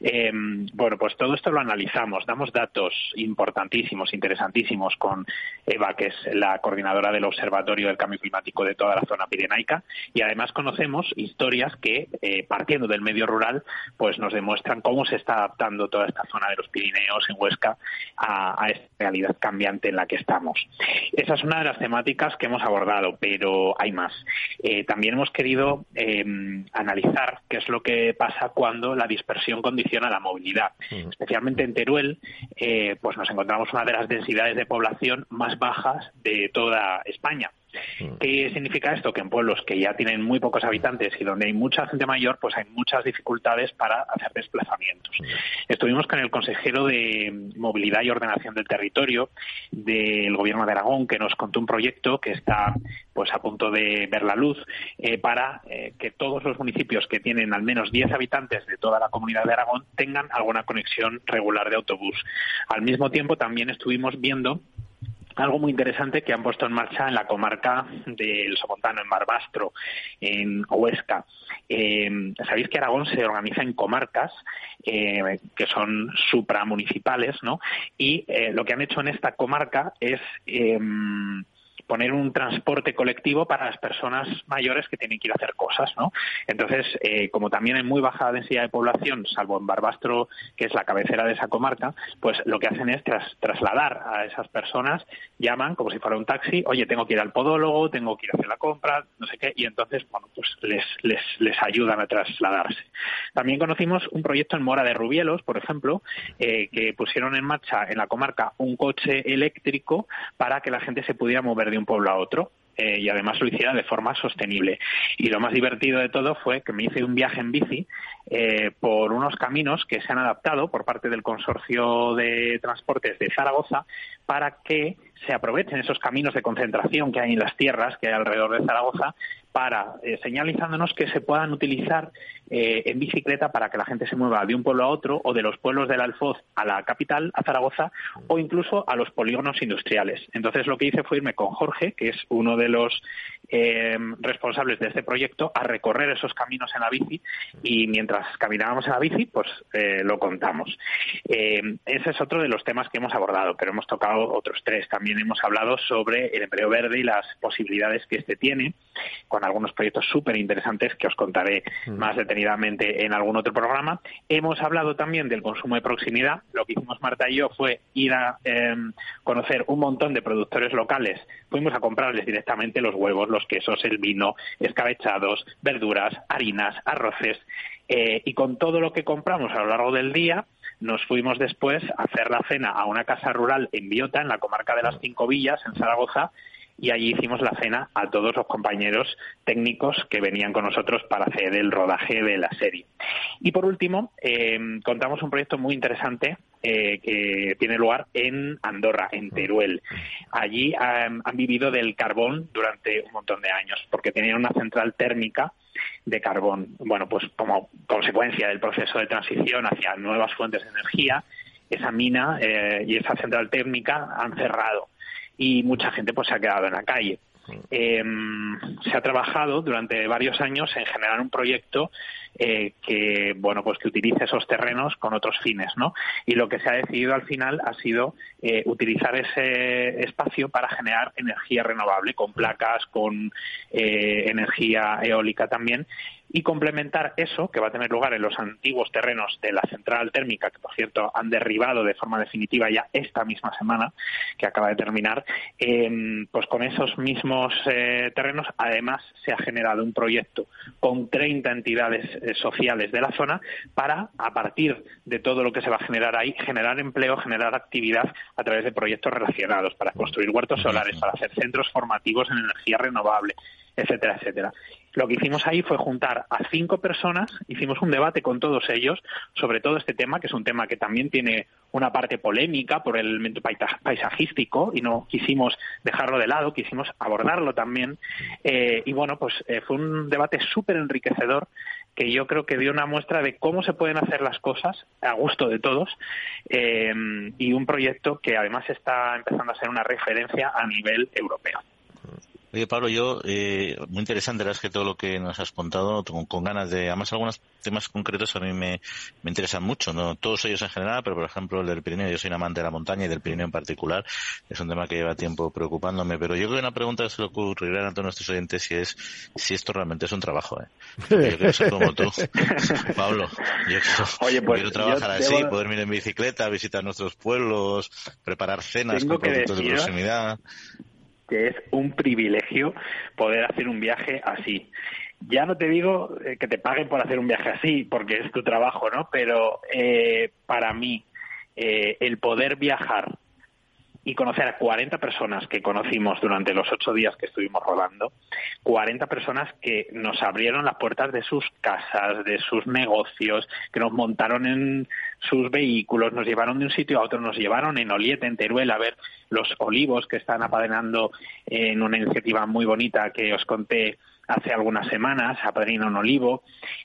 Em, bueno, pues todo esto lo analizamos, damos datos importantísimos, interesantísimos con Eva, que es la coordinadora del Observatorio del Cambio Climático de toda la zona pirenaica, y además conocemos historias que, eh, partiendo del medio rural, pues nos demuestran cómo se está adaptando toda esta zona de los Pirineos en Huesca a, esta realidad cambiante en la que estamos. Esa es una de las temáticas que hemos abordado, pero hay más. Eh, también hemos querido em, analizar qué es lo que pasa cuando la dispersión condiciona la movilidad. Especialmente en Teruel, eh, pues nos encontramos una de las densidades de población más bajas de toda España. Mm. ¿Qué significa esto? Que en pueblos que ya tienen muy pocos habitantes y donde hay mucha gente mayor, pues hay muchas dificultades para hacer desplazamientos. Mm. Estuvimos con el consejero de Movilidad y Ordenación del Territorio del Gobierno de Aragón, que nos contó un proyecto que está pues a punto de ver la luz eh, para eh, que todos los municipios que tienen al menos 10 habitantes de toda la comunidad de Aragón tengan alguna conexión regular de autobús. Al mismo tiempo, también estuvimos viendo algo muy interesante que han puesto en marcha en la comarca del Somontano, en Barbastro, en Huesca. Eh, Sabéis que Aragón se organiza en comarcas eh, que son supramunicipales, ¿no? Y eh, lo que han hecho en esta comarca es em, poner un transporte colectivo para las personas mayores que tienen que ir a hacer cosas, ¿no? Entonces, eh, como también hay muy baja densidad de población, salvo en Barbastro, que es la cabecera de esa comarca, pues lo que hacen es trasladar a esas personas, llaman como si fuera un taxi, oye, tengo que ir al podólogo, tengo que ir a hacer la compra, no sé qué, y entonces, bueno, pues les, les, les ayudan a trasladarse. También conocimos un proyecto en Mora de Rubielos, por ejemplo, eh, que pusieron en marcha en la comarca un coche eléctrico para que la gente se pudiera mover de un pueblo a otro. Eh, y además lo hiciera de forma sostenible. Y lo más divertido de todo fue que me hice un viaje en bici eh, por unos caminos que se han adaptado por parte del Consorcio de Transportes de Zaragoza para que se aprovechen esos caminos de concentración que hay en las tierras que hay alrededor de Zaragoza para eh, señalizándonos que se puedan utilizar eh, en bicicleta para que la gente se mueva de un pueblo a otro o de los pueblos del Alfoz a la capital, a Zaragoza, o incluso a los polígonos industriales. Entonces lo que hice fue irme con Jorge, que es uno de los eh, responsables de este proyecto, a recorrer esos caminos en la bici y mientras caminábamos en la bici, pues lo contamos. ese es otro de los temas que hemos abordado, pero hemos tocado otros tres. También hemos hablado sobre el empleo verde y las posibilidades que este tiene algunos proyectos súper interesantes que os contaré mm. más detenidamente en algún otro programa. Hemos hablado también del consumo de proximidad. Lo que hicimos Marta y yo fue ir a conocer un montón de productores locales. Fuimos a comprarles directamente los huevos, los quesos, el vino, escabechados, verduras, harinas, arroces. Eh, y con todo lo que compramos a lo largo del día, nos fuimos después a hacer la cena a una casa rural en Biota, en la comarca de las Cinco Villas, en Zaragoza, y allí hicimos la cena a todos los compañeros técnicos que venían con nosotros para hacer el rodaje de la serie. Y por último, eh, contamos un proyecto muy interesante eh, que tiene lugar en Andorra, en Teruel. Allí han, vivido del carbón durante un montón de años, porque tenían una central térmica de carbón. Bueno, pues como consecuencia del proceso de transición hacia nuevas fuentes de energía, esa mina eh, y esa central térmica han cerrado y mucha gente pues se ha quedado en la calle. em, se ha trabajado durante varios años en generar un proyecto eh, que bueno pues que utilice esos terrenos con otros fines no y lo que se ha decidido al final ha sido eh, utilizar ese espacio para generar energía renovable con placas con eh, energía eólica también y complementar eso que va a tener lugar en los antiguos terrenos de la central térmica, que por cierto han derribado de forma definitiva ya esta misma semana, que acaba de terminar, em, pues con esos mismos eh, terrenos además se ha generado un proyecto con 30 entidades eh, sociales de la zona para, a partir de todo lo que se va a generar ahí, generar empleo, generar actividad a través de proyectos relacionados, para construir huertos solares, para hacer centros formativos en energía renovable, etcétera, etcétera. Lo que hicimos ahí fue juntar a cinco personas, hicimos un debate con todos ellos sobre todo este tema, que es un tema que también tiene una parte polémica por el elemento paisajístico y no quisimos dejarlo de lado, quisimos abordarlo también. Eh, y bueno, pues eh, fue un debate súper enriquecedor que yo creo que dio una muestra de cómo se pueden hacer las cosas a gusto de todos eh, y un proyecto que además está empezando a ser una referencia a nivel europeo. Oye, Pablo, yo, eh, muy interesante, es que todo lo que nos has contado, con, ganas de, además algunos temas concretos a mí me, me interesan mucho, no todos ellos en general, pero por ejemplo el del Pirineo, yo soy un amante de la montaña y del Pirineo en particular, es un tema que lleva tiempo preocupándome, pero yo creo que una pregunta se le ocurrirá a todos nuestros oyentes si es, si esto realmente es un trabajo, ¿eh? Yo quiero ser como tú, [laughs] Pablo, yo quiero, pues, trabajar así, poder ir en bicicleta, visitar nuestros pueblos, preparar cenas con productos de proximidad que es un privilegio poder hacer un viaje así. Ya no te digo eh, que te paguen por hacer un viaje así, porque es tu trabajo, ¿no? Pero eh, para mí, eh, el poder viajar y conocer a 40 personas que conocimos durante los ocho días que estuvimos rodando, 40 personas que nos abrieron las puertas de sus casas, de sus negocios, que nos montaron en sus vehículos, nos llevaron de un sitio a otro, nos llevaron en Oliete, en Teruel, a ver los olivos que están apadrinando en una iniciativa muy bonita que os conté hace algunas semanas, apadrino un olivo,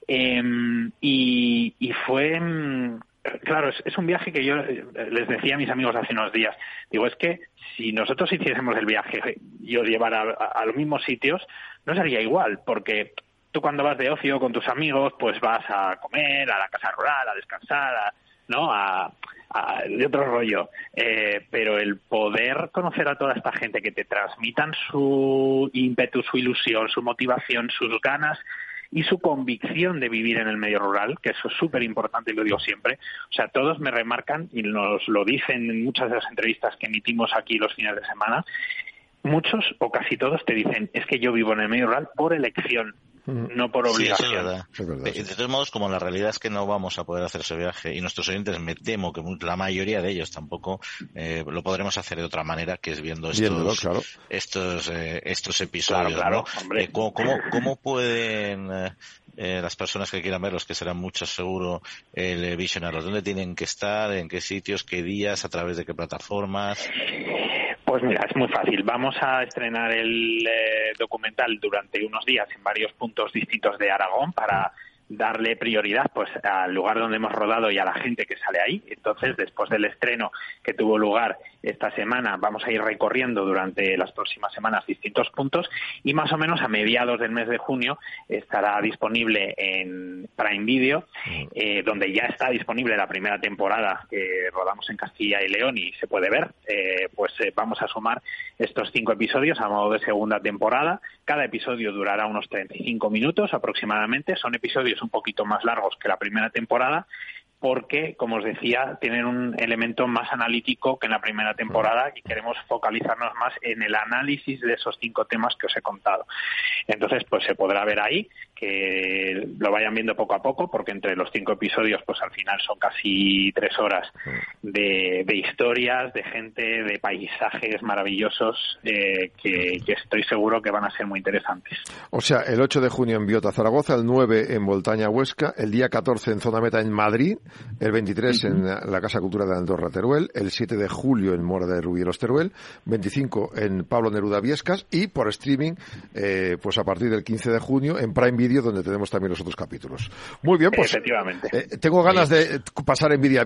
em, y, fue mm, claro, es, un viaje que yo eh, les decía a mis amigos hace unos días. Digo, es que si nosotros hiciésemos el viaje y os llevara a, los mismos sitios, no sería igual, porque tú cuando vas de ocio con tus amigos, pues vas a comer, a la casa rural, a descansar, ¿no? A, de otro rollo. Eh, pero el poder conocer a toda esta gente que te transmitan su ímpetu, su ilusión, su motivación, sus ganas y su convicción de vivir en el medio rural, que eso es súper importante y lo digo siempre. O sea, todos me remarcan y nos lo dicen en muchas de las entrevistas que emitimos aquí los fines de semana. Muchos o casi todos te dicen, es que yo vivo en el medio rural por elección, no por obligación. De todos modos, como la realidad es que no vamos a poder hacer ese viaje y nuestros oyentes me temo que la mayoría de ellos tampoco eh, lo podremos hacer de otra manera que es viendo estos estos, eh, estos episodios. Eh, ¿cómo, cómo, [clears throat] pueden las personas que quieran verlos, que serán muchos seguro, el visionarlos? ¿Dónde tienen que estar? ¿En qué sitios? ¿Qué días? ¿A través de qué plataformas? Pues mira, es muy fácil. Vamos a estrenar el eh, documental durante unos días en varios puntos distintos de Aragón para darle prioridad pues al lugar donde hemos rodado y a la gente que sale ahí. Entonces, después del estreno que tuvo lugar esta semana vamos a ir recorriendo durante las próximas semanas distintos puntos y más o menos a mediados del mes de junio estará disponible en Prime Video, mm. eh, donde ya está disponible la primera temporada que rodamos en Castilla y León y se puede ver. Eh, pues eh, vamos a sumar estos cinco episodios a modo de segunda temporada. Cada episodio durará unos 35 minutos aproximadamente. Son episodios un poquito más largos que la primera temporada porque, como os decía, tienen un elemento más analítico que en la primera temporada y queremos focalizarnos más en el análisis de esos cinco temas que os he contado. Entonces, pues se podrá ver ahí, que lo vayan viendo poco a poco, porque entre los cinco episodios, pues al final son casi tres horas de, historias, de gente, de paisajes maravillosos eh, que, estoy seguro que van a ser muy interesantes. O sea, el 8 de junio en Biota, Zaragoza, el 9 en Voltaña, Huesca, el día 14 en Zona Meta en Madrid, el 23 en la Casa Cultura de Andorra Teruel, el 7 de julio en Mora de Rubielos Teruel, 25 en Pablo Neruda Viescas y por streaming, eh, pues a partir del 15 de junio en Prime Video donde tenemos también los otros capítulos. Muy bien, pues. Efectivamente. Eh, tengo ganas de pasar envidia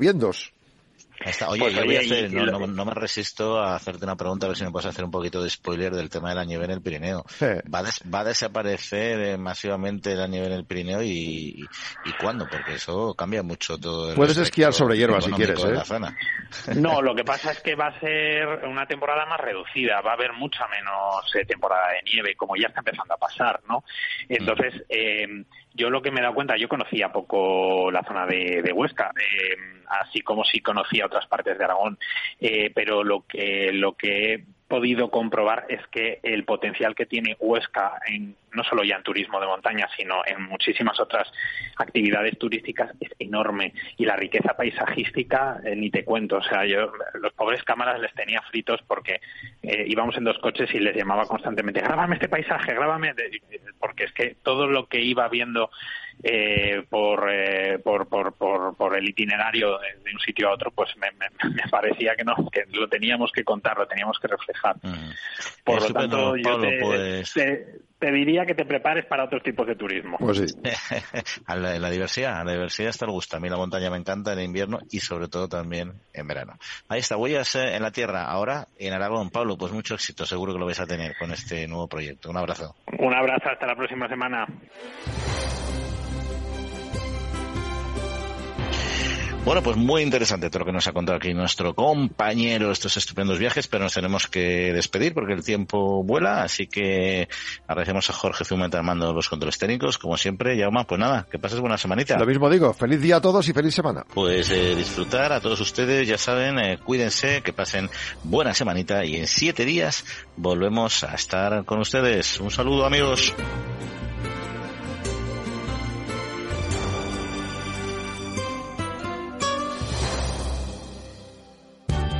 Oye, pues, yo voy a hacer, no, me resisto a hacerte una pregunta, a ver si me puedes hacer un poquito de spoiler del tema de la nieve en el Pirineo. ¿Va, ¿Va, a desaparecer eh, masivamente la nieve en el Pirineo y, y, cuándo? Porque eso cambia mucho todo. Puedes esquiar sobre hierba si quieres, ¿eh? No, lo que pasa es que va a ser una temporada más reducida, va a haber mucha menos eh, temporada de nieve, como ya está empezando a pasar, ¿no? Entonces, mm. eh, yo lo que me he dado cuenta, yo conocía poco la zona de, de Huesca, eh, así como sí conocía otras partes de Aragón, eh, pero lo que, lo que podido comprobar es que el potencial que tiene Huesca en no solo ya en turismo de montaña, sino en muchísimas otras actividades turísticas es enorme. Y la riqueza paisajística eh, ni te cuento, o sea, yo los pobres cámaras les tenía fritos porque eh, íbamos en dos coches y les llamaba constantemente, grábame este paisaje, grábame, porque es que todo lo que iba viendo eh, por, por, por, por, el itinerario de, un sitio a otro, pues [laughs] me, parecía que no, que lo teníamos que contar, lo teníamos que reflejar. Por lo tanto, yo pues te, diría que te prepares para otros tipos de turismo. Pues sí. [laughs] a la, diversidad, a la diversidad está el gusto. A mí la montaña me encanta en invierno y sobre todo también en verano. Ahí está, huellas en la tierra, ahora en Aragón. Pablo, pues mucho éxito, seguro que lo vais a tener con este nuevo proyecto. Un abrazo. Un abrazo, hasta la próxima semana. Bueno, pues muy interesante todo lo que nos ha contado aquí nuestro compañero, estos estupendos viajes, pero nos tenemos que despedir porque el tiempo vuela, así que agradecemos a Jorge Zumeta armando los controles técnicos, como siempre. Yauma, pues nada, que pases buena semanita. Lo mismo digo, feliz día a todos y feliz semana. Pues eh, disfrutar a todos ustedes, ya saben, eh, cuídense, que pasen buena semanita y en siete días volvemos a estar con ustedes. Un saludo amigos.